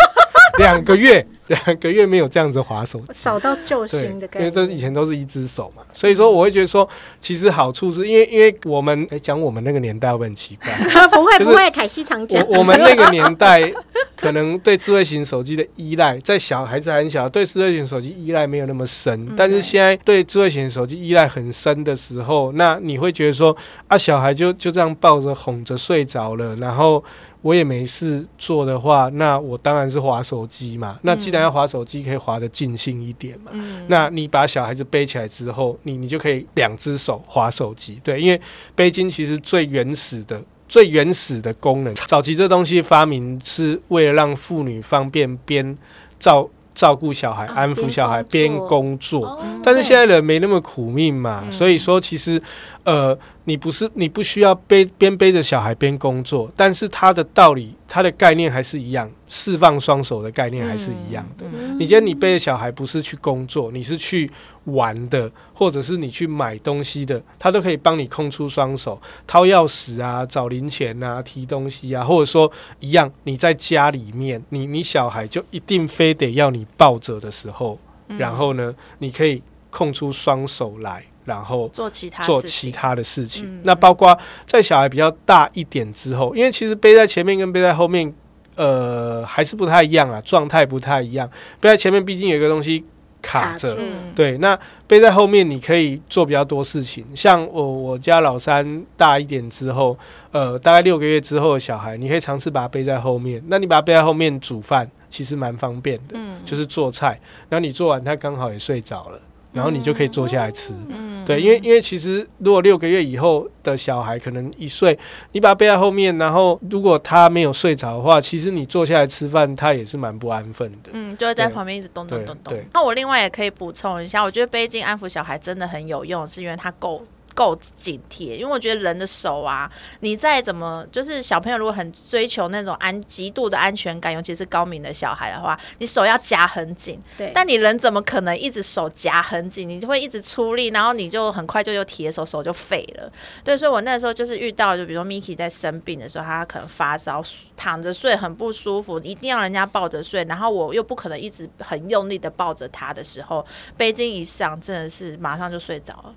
两个月。” 两个月没有这样子划手机。找到救，星的感觉因为这以。前都是一只手嘛，所以说我会觉得说，其实好处是因为因为我们哎讲、我们那个年代会很奇怪，不会不会，凯西常讲。我我们那个年代可能对智慧型手机的依赖，在小孩子还很小，对智慧型手机依赖没有那么深，但是现在对智慧型手机依赖很深的时候，那你会觉得说啊，小孩就就这样抱着哄着睡着了，然后。我也没事做的话，那我当然是划手机嘛。那既然要划手机，可以划得尽兴一点嘛。嗯那你把小孩子背起来之后，你你就可以两只手划手机，对，因为背巾其实最原始的。最原始的功能，早期这东西发明是为了让妇女方便边照照顾小孩、啊安抚小孩边边工作。哦但是现在人没那么苦命嘛，嗯所以说其实呃，你不是你不需要背边背着小孩边工作，但是它的道理、它的概念还是一样，释放双手的概念还是一样的。嗯你今天你背着小孩不是去工作，你是去玩的，或者是你去买东西的，他都可以帮你空出双手，掏钥匙啊、找零钱啊、提东西啊，或者说一样，你在家里面，你你小孩就一定非得要你抱着的时候，嗯然后呢，你可以空出双手来，然后做其他做其他的事情。嗯那包括在小孩比较大一点之后，因为其实背在前面跟背在后面，呃，还是不太一样啊，状态不太一样。背在前面毕竟有一个东西卡着。嗯对，那背在后面，你可以做比较多事情。像我我家老三大一点之后，呃，大概六个月之后的小孩，你可以尝试把他背在后面。那你把他背在后面煮饭，其实蛮方便的，嗯就是做菜。然后你做完，他刚好也睡着了，然后你就可以坐下来吃。嗯对，因为因为其实如果六个月以后的小孩可能一岁，你把他背在后面，然后如果他没有睡着的话，其实你坐下来吃饭，他也是蛮不安分的。嗯，就会在旁边一直动动对动动对。那我另外也可以补充一下，我觉得背巾安抚小孩真的很有用，是因为它够。够紧贴，因为我觉得人的手啊，你再怎么就是小朋友如果很追求那种安极度的安全感，尤其是高敏的小孩的话，你手要夹很紧。对，但你人怎么可能一直手夹很紧？你就会一直出力，然后你就很快就又铁手，手就废了。对，所以我那时候就是遇到，就比如说 Miki 在生病的时候，他可能发烧，躺着睡很不舒服，一定要人家抱着睡，然后我又不可能一直很用力的抱着他的时候，背巾一上，真的是马上就睡着了。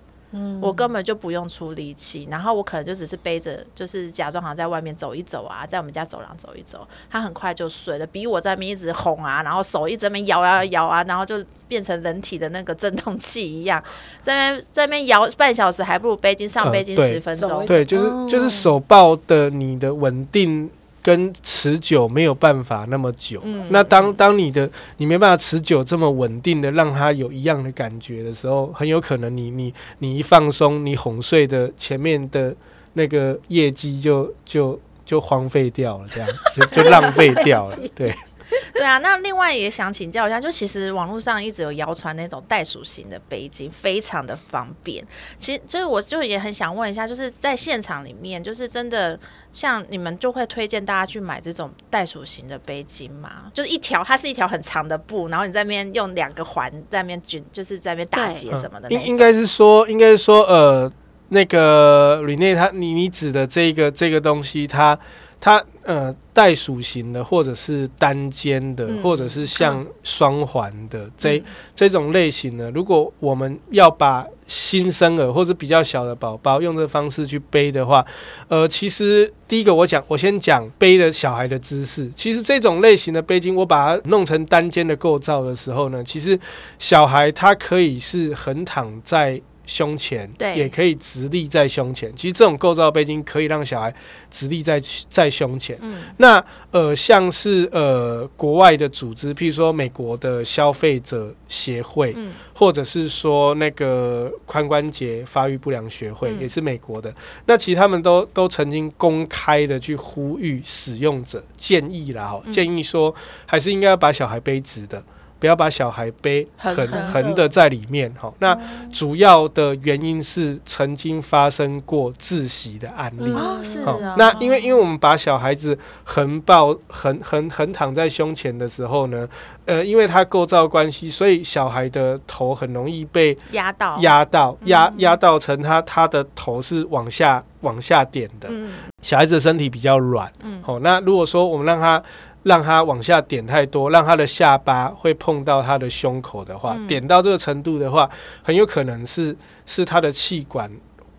我根本就不用出力气，然后我可能就只是背着，就是假装好像在外面走一走啊，在我们家走廊走一走，他很快就睡了，比我在那边一直哄啊，然后手一直在那边摇摇摇啊，然后就变成人体的那个震动器一样，在那边在那边摇半小时，还不如背巾上呃背巾十分钟。走一。对，就是哦就是手抱的你的稳定跟持久没有办法那么久。嗯那当当你的你没办法持久这么稳定的让他有一样的感觉的时候，很有可能你你你一放松，你哄睡的前面的那个业绩就就就荒废掉了，这样就就浪费掉了。对，对啊，那另外也想请教一下，就其实网络上一直有谣传那种袋鼠型的背巾，非常的方便。其实就是我就也很想问一下，就是在现场里面，就是真的像你们就会推荐大家去买这种袋鼠型的背巾吗？就是一条，它是一条很长的布，然后你在那边用两个环在那边卷，就是在那边打结什么的。应应该是说，应该是说，呃，那个 Rene 他你你指的这个这个东西，它它呃袋鼠型的，或者是单肩的，嗯或者是像双环的这、这种类型呢，如果我们要把新生儿或者比较小的宝宝用这个方式去背的话，呃，其实第一个我讲，我先讲背的小孩的姿势。其实这种类型的背巾，我把它弄成单肩的构造的时候呢，其实小孩他可以是横躺在胸前，对也可以直立在胸前。其实这种构造背巾可以让小孩直立在在胸前。嗯那呃，像是呃国外的组织，譬如说美国的消费者协会，嗯或者是说那个髋关节发育不良学会，嗯也是美国的。那其实他们都都曾经公开的去呼吁使用者，建议啦哈，嗯建议说还是应该要把小孩背直的。不要把小孩背横横的在里面哈。那主要的原因是曾经发生过窒息的案例。嗯哦，是。那因为因为我们把小孩子横抱横横横躺在胸前的时候呢，呃，因为它构造关系，所以小孩的头很容易被压到，压到压嗯压到成他他的头是往下往下点的。嗯小孩子的身体比较软，嗯好、那如果说我们让他让他往下点太多，让他的下巴会碰到他的胸口的话，点到这个程度的话，很有可能是是他的气管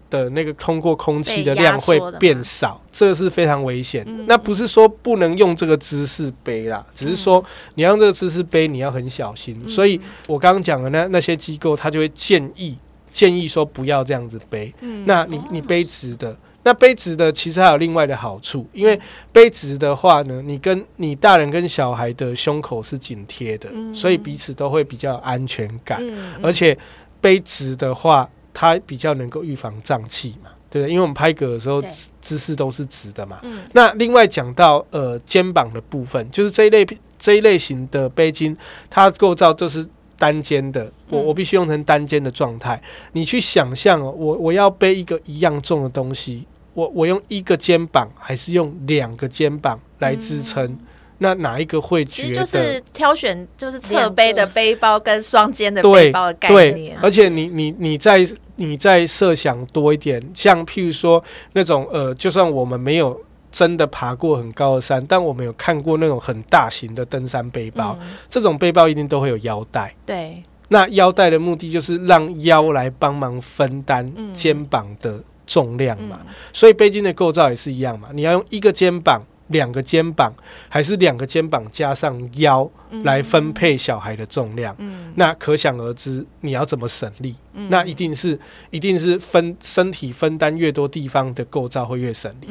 的那个通过空气的量会变少，这个是非常危险。那不是说不能用这个姿势背啦，只是说你要用这个姿势背，你要很小心。所以我刚刚讲的那那些机构，他就会建议建议说不要这样子背。那你你背直的。那背直的其实还有另外的好处，因为背直的话呢，你跟你大人跟小孩的胸口是紧贴的，所以彼此都会比较有安全感。而且背直的话，它比较能够预防胀气嘛，对不对？因为我们拍嗝的时候姿势都是直的嘛。那另外讲到呃肩膀的部分，就是这一类这一类型的背巾，它构造就是。单肩的，我我必须用成单肩的状态。你去想象哦，我我要背一个一样重的东西，我我用一个肩膀还是用两个肩膀来支撑？那哪一个会觉得？就是挑选就是侧背的背包跟双肩的背包的概念。而且你你你在你在设想多一点，像譬如说那种呃，就算我们没有。真的爬过很高的山，但我们有看过那种很大型的登山背包。这种背包一定都会有腰带。对，那腰带的目的就是让腰来帮忙分担肩膀的重量嘛。所以背巾的构造也是一样嘛，你要用一个肩膀。两个肩膀还是两个肩膀加上腰来分配小孩的重量，那可想而知你要怎么省力？那一定是一定是分身体分担越多地方的构造会越省力。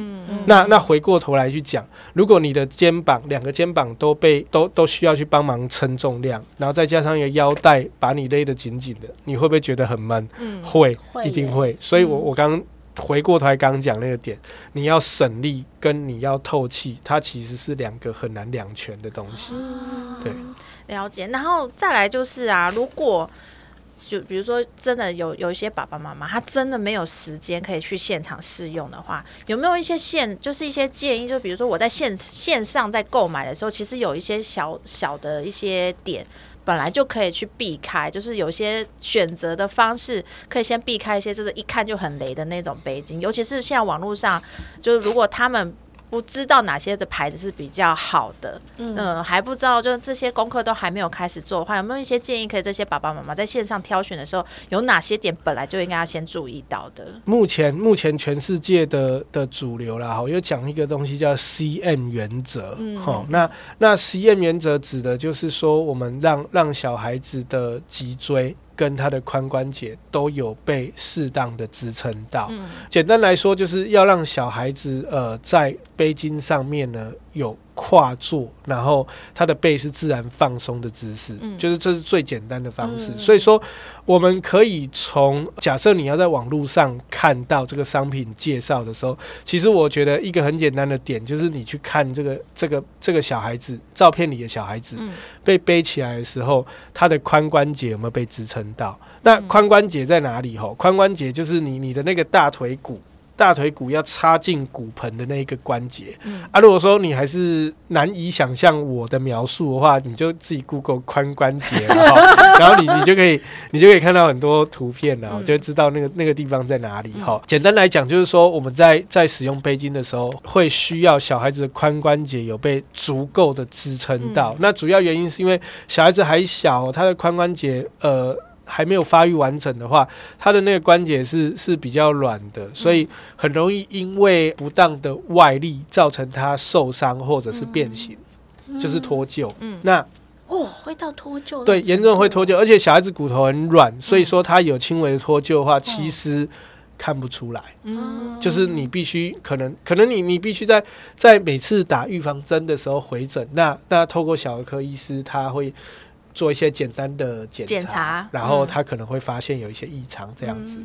那那回过头来去讲，如果你的肩膀两个肩膀都被都都需要去帮忙称重量，然后再加上一个腰带把你勒得紧紧的，你会不会觉得很闷？会，一定会。所以我我刚。回过头来刚刚讲那个点，你要省力跟你要透气，它其实是两个很难两全的东西。对，了解。然后再来就是啊，如果就比如说真的有有一些爸爸妈妈，他真的没有时间可以去现场试用的话，有没有一些线，就是一些建议？就比如说我在线线上在购买的时候，其实有一些小小的一些点。本来就可以去避开，就是有些选择的方式可以先避开一些，就是一看就很雷的那种背景，尤其是现在网络上，就是如果他们。不知道哪些的牌子是比较好的，嗯，还不知道，就这些功课都还没有开始做的话，有没有一些建议可以这些爸爸妈妈在线上挑选的时候，有哪些点本来就应该要先注意到的？目前目前全世界的的主流啦，哈，又讲一个东西叫 CM 原则，好，那那 CM 原则指的就是说，我们让让小孩子的脊椎。跟他的髋关节都有被适当的支撑到。简单来说，就是要让小孩子呃在背巾上面呢有。跨坐，然后他的背是自然放松的姿势，就是这是最简单的方式。所以说，我们可以从假设你要在网络上看到这个商品介绍的时候，其实我觉得一个很简单的点就是你去看这个这个这个小孩子照片里的小孩子被背起来的时候，他的髋关节有没有被支撑到？那髋关节在哪里？吼，髋关节就是你你的那个大腿骨。大腿骨要插进骨盆的那一个关节，啊，如果说你还是难以想象我的描述的话，你就自己 Google 髋关节，然后你你就可以你就可以看到很多图片了，就知道那个那个地方在哪里。哈，简单来讲就是说，我们在在使用背巾的时候，会需要小孩子的髋关节有被足够的支撑到。那主要原因是因为小孩子还小，他的髋关节呃。还没有发育完整的话，他的那个关节是是比较软的，所以很容易因为不当的外力造成他受伤或者是变形，就是脱臼。嗯，那哦，会到脱臼？对，严重会脱臼，而且小孩子骨头很软，所以说他有轻微的脱臼的话，其实看不出来。嗯，就是你必须可能可能你你必须在在每次打预防针的时候回诊，那那透过小儿科医师他会。做一些简单的检查，然后他可能会发现有一些异常这样子。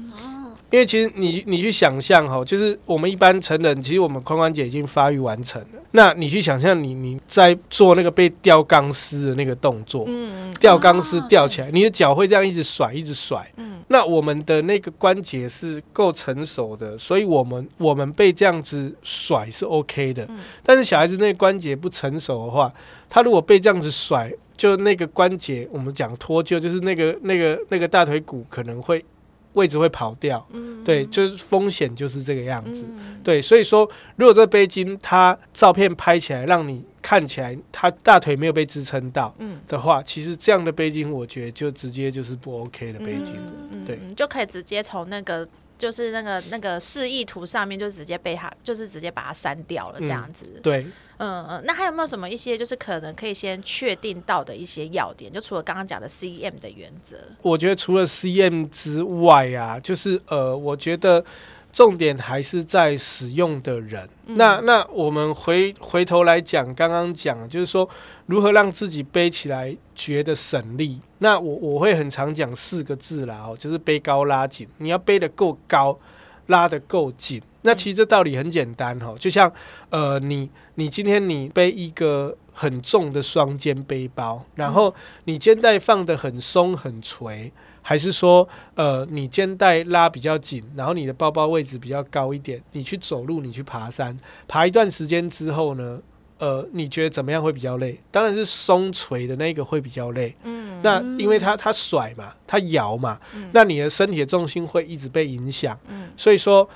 因为其实你你去想象哈，就是我们一般成人，其实我们髋关节已经发育完成了。那你去想象你你在做那个被吊钢丝的那个动作，嗯，吊钢丝吊起来，你的脚会这样一直甩一直甩。嗯，那我们的那个关节是够成熟的，所以我们我们被这样子甩是 OK 的。但是小孩子那个关节不成熟的话，他如果被这样子甩。就那个关节，我们讲脱臼，就是那个那个那个大腿骨可能会位置会跑掉，对，就是风险就是这个样子，对，所以说如果这背巾它照片拍起来让你。看起来它大腿没有被支撑到嗯。的话，其实这样的背巾，我觉得就直接就是不 OK 的背巾的。嗯对。嗯就可以直接从那个就是那个那个示意图上面就直接被他就是直接把它删掉了这样子。对，嗯嗯，那还有没有什么一些就是可能可以先确定到的一些要点？就除了刚刚讲的 CM 的原则，我觉得除了 CM 之外啊，就是呃，我觉得重点还是在使用的人。那那我们回回头来讲，刚刚讲就是说如何让自己背起来觉得省力。那我我会很常讲四个字啦，哦，就是背高拉紧。你要背得够高，拉得够紧。那其实这道理很简单哈，就像呃，你你今天你背一个很重的双肩背包，然后你肩带放得很松很垂，还是说呃你肩带拉比较紧，然后你的包包位置比较高一点，你去走路，你去爬山，爬一段时间之后呢？呃，你觉得怎么样会比较累？当然是松垂的那个会比较累。嗯，那因为它它甩嘛，它摇嘛，那你的身体的重心会一直被影响。嗯，所以说，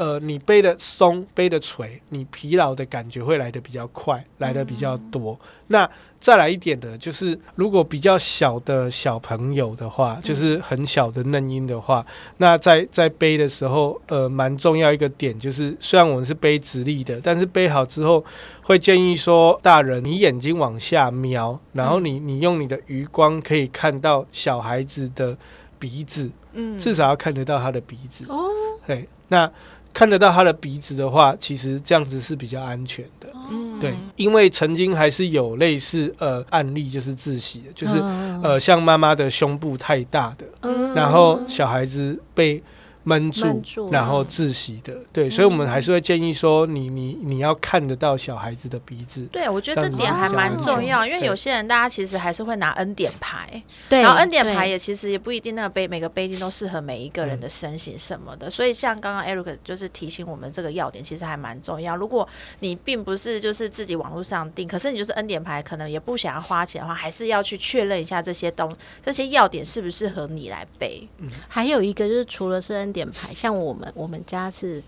呃，你背的松，背的垂，你疲劳的感觉会来的比较快，来的比较多。那再来一点的，就是如果比较小的小朋友的话，就是很小的嫩婴的话，那在在背的时候，呃，蛮重要一个点就是，虽然我们是背直立的，但是背好之后，会建议说，大人你眼睛往下瞄，然后你你用你的余光可以看到小孩子的鼻子，嗯。至少要看得到他的鼻子。哦，对，那看得到他的鼻子的话，其实这样子是比较安全的。嗯对，因为曾经还是有类似呃案例，就是窒息的，就是、嗯。呃像妈妈的胸部太大的，嗯。然后小孩子被闷住，闷住然后窒息的。对，所以我们还是会建议说，你你你要看得到小孩子的鼻子。对，我觉得这点还蛮重要，因为有些人大家其实还是会拿 N 点牌，对，然后 N 点牌也其实也不一定那个杯每个杯巾都适合每一个人的身形什么的，所以像刚刚 Eric 就是提醒我们这个要点，其实还蛮重要。如果你并不是就是自己网络上订，可是你就是 N 点牌，可能也不想要花钱的话，还是要去确认一下这些东这些要点适不适合你来背。嗯还有一个就是，除了是恩典牌，像我们我们家是，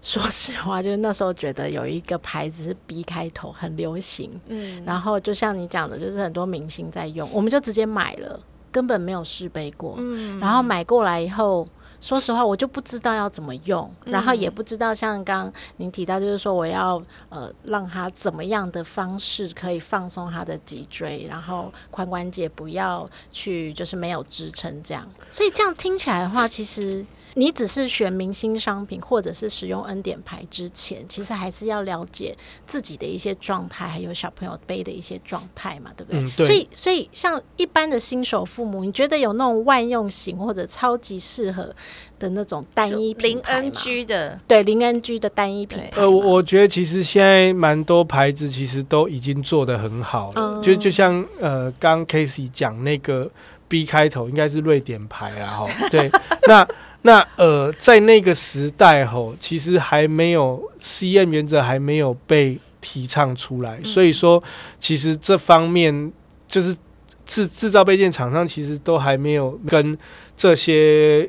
说实话，就是那时候觉得有一个牌子是 B 开头，很流行。嗯，然后就像你讲的，就是很多明星在用，我们就直接买了，根本没有试背过。嗯然后买过来以后，说实话，我就不知道要怎么用，然后也不知道像刚刚您提到，就是说我要呃让他怎么样的方式可以放松他的脊椎，然后髋关节不要去就是没有支撑这样。所以这样听起来的话，其实。你只是选明星商品，或者是使用恩典牌之前，其实还是要了解自己的一些状态，还有小朋友背的一些状态嘛，对不对？嗯对。所以，所以像一般的新手父母，你觉得有那种万用型或者超级适合的那种单一零品牌吗？NG 的，对零 NG 的单一品牌？呃，我我觉得其实现在蛮多牌子其实都已经做的很好了，嗯。就就像呃，刚 Casey 讲那个 B 开头应该是瑞典牌啦，哈，对，那那呃，在那个时代吼，其实还没有 CM 原则还没有被提倡出来，所以说其实这方面就是制制造备件厂商其实都还没有跟这些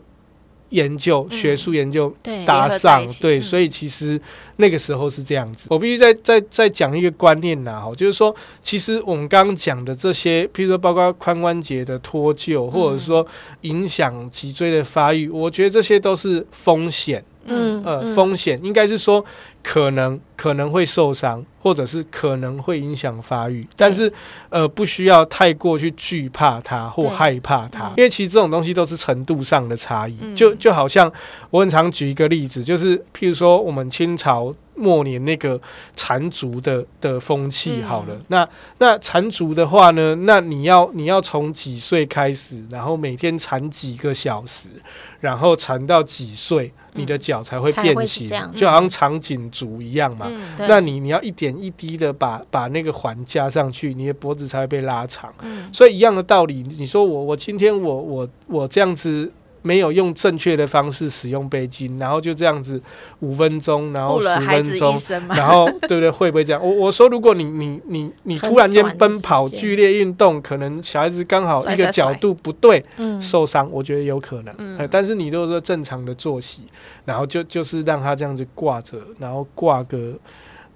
研究、嗯学术研究对结合在搭上一起，对，嗯所以其实那个时候是这样子。我必须再再再讲一个观念呐，哈，就是说，其实我们刚刚讲的这些，譬如说包括髋关节的脱臼，或者说影响脊椎的发育，我觉得这些都是风险。嗯呃，风险应该是说可能可能会受伤，或者是可能会影响发育，但是呃不需要太过去惧怕它或害怕它嗯，因为其实这种东西都是程度上的差异。嗯。就就好像我很常举一个例子，就是譬如说我们清朝。末年那个缠足的的风气嗯好了，那那缠足的话呢，那你要你要从几岁开始，然后每天缠几个小时，然后缠到几岁，你的脚才会变形就好像长颈族一样嘛。嗯那你你要一点一滴的把把那个环加上去，你的脖子才会被拉长。嗯所以一样的道理，你说我我今天我我我这样子没有用正确的方式使用背巾，然后就这样子五分钟，然后十分钟。然后对不对？会不会这样？我我说，如果你你你你突然间奔跑、剧烈运动，可能小孩子刚好一个角度不对，嗯受伤，我觉得有可能。嗯呃但是你如果说正常的作息，然后就就是让他这样子挂着，然后挂个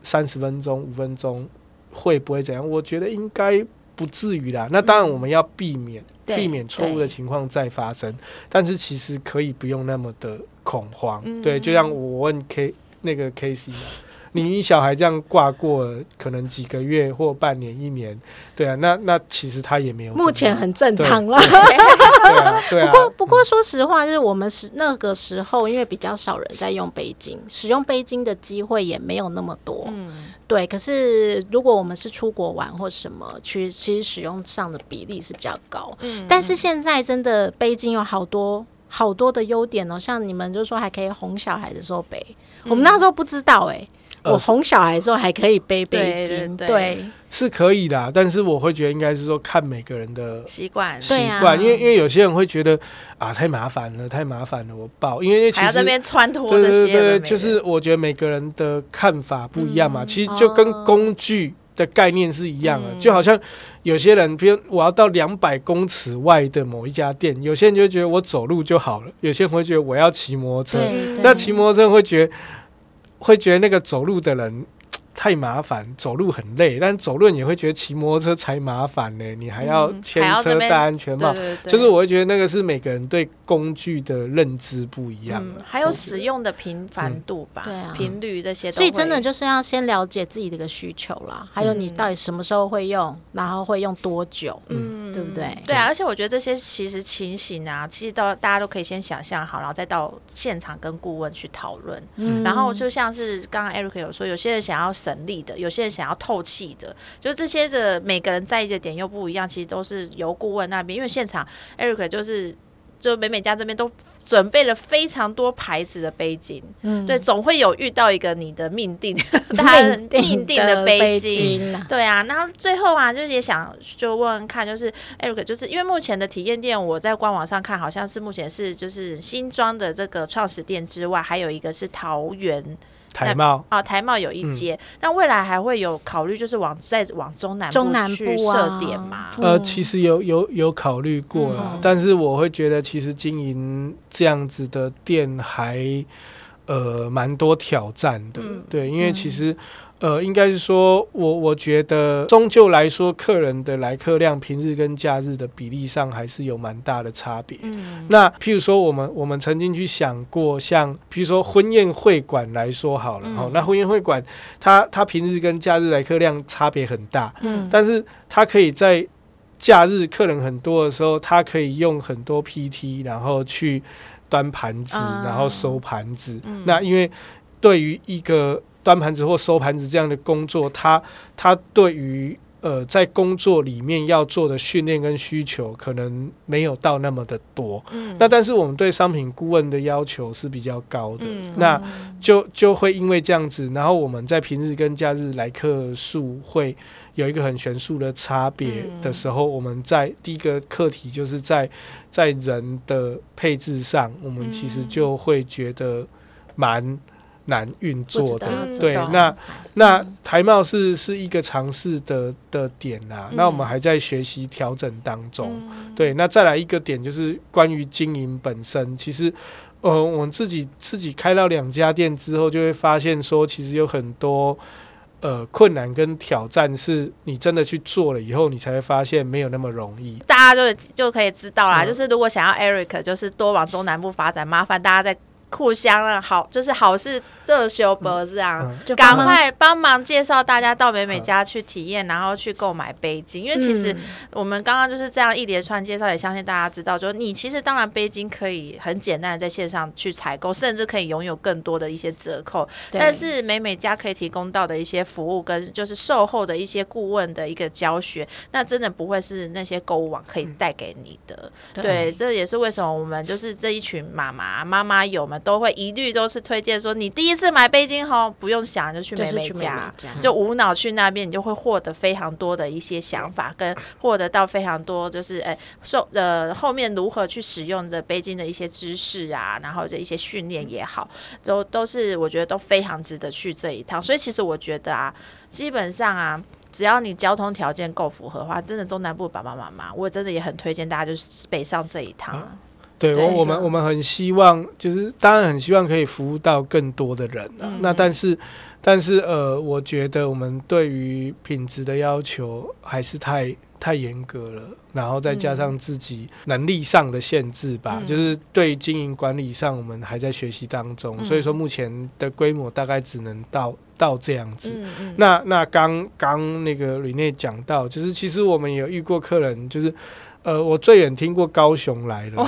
三十分钟、五分钟，会不会怎样？我觉得应该不至于啦。那当然我们要避免、对避免错误的情况再发生，但是其实可以不用那么的恐慌。对，就像我问 K 那个 K C 嘛。你小孩这样挂过，可能几个月或半年、一年，对啊，那那其实他也没有目前很正常啦。对啊，对啊。不过，不过说实话，就是我们是那个时候，因为比较少人在用背巾，使用背巾的机会也没有那么多。嗯，对，可是如果我们是出国玩或什么，去其实使用上的比例是比较高。嗯但是现在真的背巾有好多好多的优点哦，像你们就说还可以哄小孩的时候背，我们那时候不知道哎、呃我哄小孩的时候还可以背背对巾，对对。是可以的，但是我会觉得应该是说看每个人的习惯。习惯，因为因为有些人会觉得啊太麻烦了，太麻烦了，我抱，因为其实还要这边穿脱这些的对对对，就是我觉得每个人的看法不一样嘛，嗯其实就跟哦工具的概念是一样的，嗯。就好像有些人，比如我要到两百公尺外的某一家店，有些人就会觉得我走路就好了，有些人会觉得我要骑摩托车，那骑摩托车会觉得会觉得那个走路的人。太麻烦，走路很累，但走路人也会觉得骑摩托车才麻烦呢。你还要嗯牵车、戴安全帽。对，对对，就是我会觉得那个是每个人对工具的认知不一样还有使用的频繁度吧，对啊。频率这些所以真的就是要先了解自己的一个需求啦，还有你到底什么时候会用，然后会用多久，嗯。对不对？对啊，而且我觉得这些其实情形啊，其实到大家都可以先想象好，然后再到现场跟顾问去讨论。嗯。然后就像是刚刚 Eric 有说，有些人想要省力的，有些人想要透气的，就这些的每个人在意的点又不一样，其实都是由顾问那边，因为现场 Eric 就是。就美美家这边都准备了非常多牌子的背巾，嗯对，总会有遇到一个你的命定，他的命定的背背巾，巾啊，对啊，然后最后啊，就是也想就问问看，就是 Eric，就是因为目前的体验店，我在官网上看，好像是目前是就是新庄的这个创始店之外，还有一个是桃园台茂啊，台茂有一街。那未来还会有考虑，就是往再往中南中南去部啊设点嘛？呃，嗯其实有有有考虑过啦，嗯但是我会觉得其实经营这样子的店还呃蛮多挑战的，嗯对，因为其实。呃，应该是说，我我觉得终究来说，客人的来客量平日跟假日的比例上还是有蛮大的差别。嗯。那譬如说，我们我们曾经去想过，像譬如说婚宴会馆来说好了，嗯。好、那婚宴会馆它它平日跟假日来客量差别很大，嗯。但是它可以在假日客人很多的时候，它可以用很多 PT，然后去端盘子，啊。然后收盘子。嗯。那因为对于一个端盘子或收盘子这样的工作，他他对于呃在工作里面要做的训练跟需求，可能没有到那么的多。嗯。那但是我们对商品顾问的要求是比较高的，嗯。那就就会因为这样子，然后我们在平日跟假日来客数会有一个很悬殊的差别的时候，我们在第一个课题就是在在人的配置上，我们其实就会觉得蛮难运作的。对，那那台贸是是一个尝试的的点啊，那我们嗯还在学习调整当中。嗯对，那再来一个点就是关于经营本身，其实。呃，我们自己自己开到两家店之后，就会发现说，其实有很多呃困难跟挑战，是你真的去做了以后，你才会发现没有那么容易。大家就就可以知道啦。嗯就是如果想要 Eric，就是多往中南部发展，麻烦大家在互相啊好，就是好事这修博这样。嗯就赶快帮忙介绍大家到美美家去体验，然后去购买背巾，因为其实嗯我们刚刚就是这样一连串介绍，也相信大家知道，就是你其实当然背巾可以很简单的在线上去采购，甚至可以拥有更多的一些折扣。但是美美家可以提供到的一些服务跟就是售后的一些顾问的一个教学，那真的不会是那些购物网可以带给你的。对，这也是为什么我们就是这一群妈妈妈妈友们都会一律都是推荐说，你第一次买背巾后不用想就去美美就是美美家。就无脑去那边，你就会获得非常多的一些想法，跟获得到非常多就是哎受呃后面如何去使用的背巾的一些知识啊，然后的一些训练也好，都都是我觉得都非常值得去这一趟。所以其实我觉得啊，基本上啊。只要你交通条件够符合的话，真的中南部爸爸妈妈，我真的也很推荐大家就是北上这一趟啊。对我，我们我们很希望，就是当然很希望可以服务到更多的人啊。嗯那但是，但是呃，我觉得我们对于品质的要求还是太太严格了，然后再加上自己能力上的限制吧，嗯。就是对经营管理上我们还在学习当中，嗯。所以说目前的规模大概只能到到这样子。嗯嗯，那那刚刚那个吕内讲到，就是其实我们有遇过客人，就是呃，我最远听过高雄来的，哦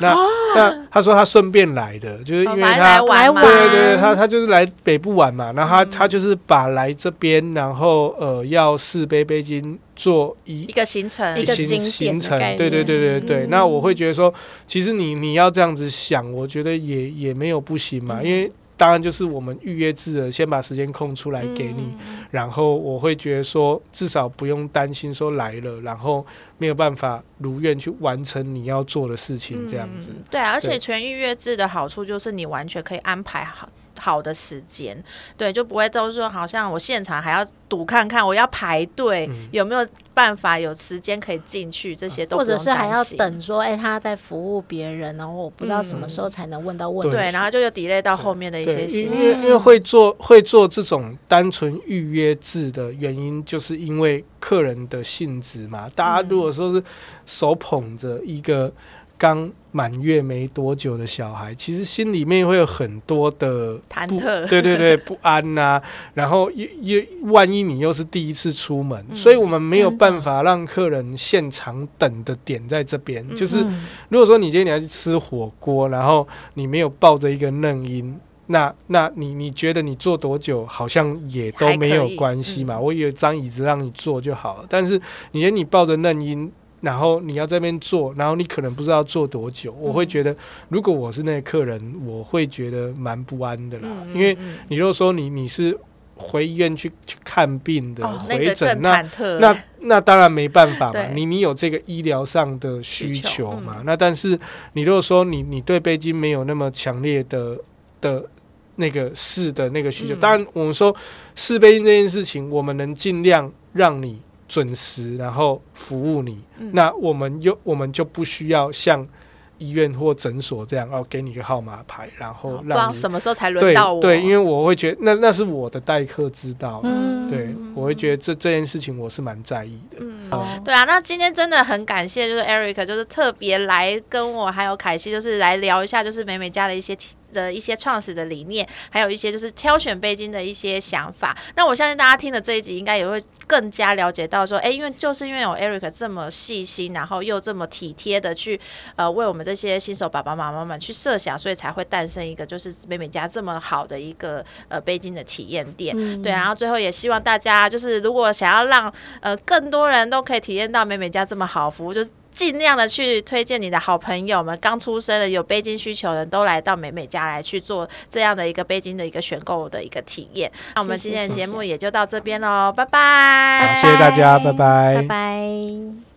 那那他说他顺便来的，就是因为他来玩嘛，对对对，他他就是来北部玩嘛，然后他、嗯。他就是把来这边，然后呃要四杯杯巾做一一个行程。一个行程，对对对对对。嗯。那我会觉得说，其实你你要这样子想，我觉得也也没有不行嘛，嗯。因为当然就是我们预约制的，先把时间空出来给你，嗯然后我会觉得说，至少不用担心说来了，然后没有办法如愿去完成你要做的事情，这样子。嗯对啊，而且全预约制的好处就是你完全可以安排好。好的时间，对，就不会都是说好像我现场还要赌看看，我要排队、嗯有没有办法有时间可以进去，这些都或者是还要。等说，哎、他在服务别人，然后我不知道什么时候才能问到问题。对，然后就有 delay 到后面的一些对，行程。因为因为会做会做这种单纯预约制的原因，就是因为客人的性质嘛。大家如果说是手捧着一个刚满月没多久的小孩，其实心里面会有很多的忐忑对对对，不安呐、然后又又万一你又是第一次出门，嗯所以我们没有办法让客人现场等的点在这边，嗯就是嗯如果说你今天你要去吃火锅，然后你没有抱着一个嫩婴，那那你你觉得你坐多久好像也都没有关系嘛？还可以嗯我有张椅子让你坐就好了。但是你觉得你抱着嫩婴，然后你要这边做，然后你可能不知道做多久，我会觉得，如果我是那个客人，我会觉得蛮不安的啦。嗯因为嗯你如果说你你是回医院去去看病的，哦，回诊那。那那当然没办法嘛，你你有这个医疗上的需需求求嘛。嗯那但是你如果说你你对北京没有那么强烈的的那个试的那个需求，嗯当然我们说试杯巾这件事情，我们能尽量让你准时，然后服务你。嗯那我们又我们就不需要像医院或诊所这样哦，给你个号码牌，然后不知道让你什么时候才轮对到我。对，因为我会觉得那那是我的待客之道。嗯对，我会觉得这这件事情我是蛮在意的。嗯哦对啊，那今天真的很感谢，就是 Eric，就是特别来跟我还有凯西，就是来聊一下，就是美美家的一些题的一些创始的理念，还有一些就是挑选背巾的一些想法。那我相信大家听了这一集，应该也会更加了解到说，哎，因为就是因为有 Eric 这么细心，然后又这么体贴的去呃为我们这些新手爸爸妈妈们去设想，所以才会诞生一个就是美美家这么好的一个呃背巾的体验店。嗯对，然后最后也希望大家就是，如果想要让呃更多人都可以体验到美美家这么好服务，就是尽量的去推荐你的好朋友们，刚出生的有背巾需求的人都来到美美家来去做这样的一个背巾的一个选购的一个体验。那我们今天的节目也就到这边喽，拜拜，好，谢谢大家，拜拜拜拜。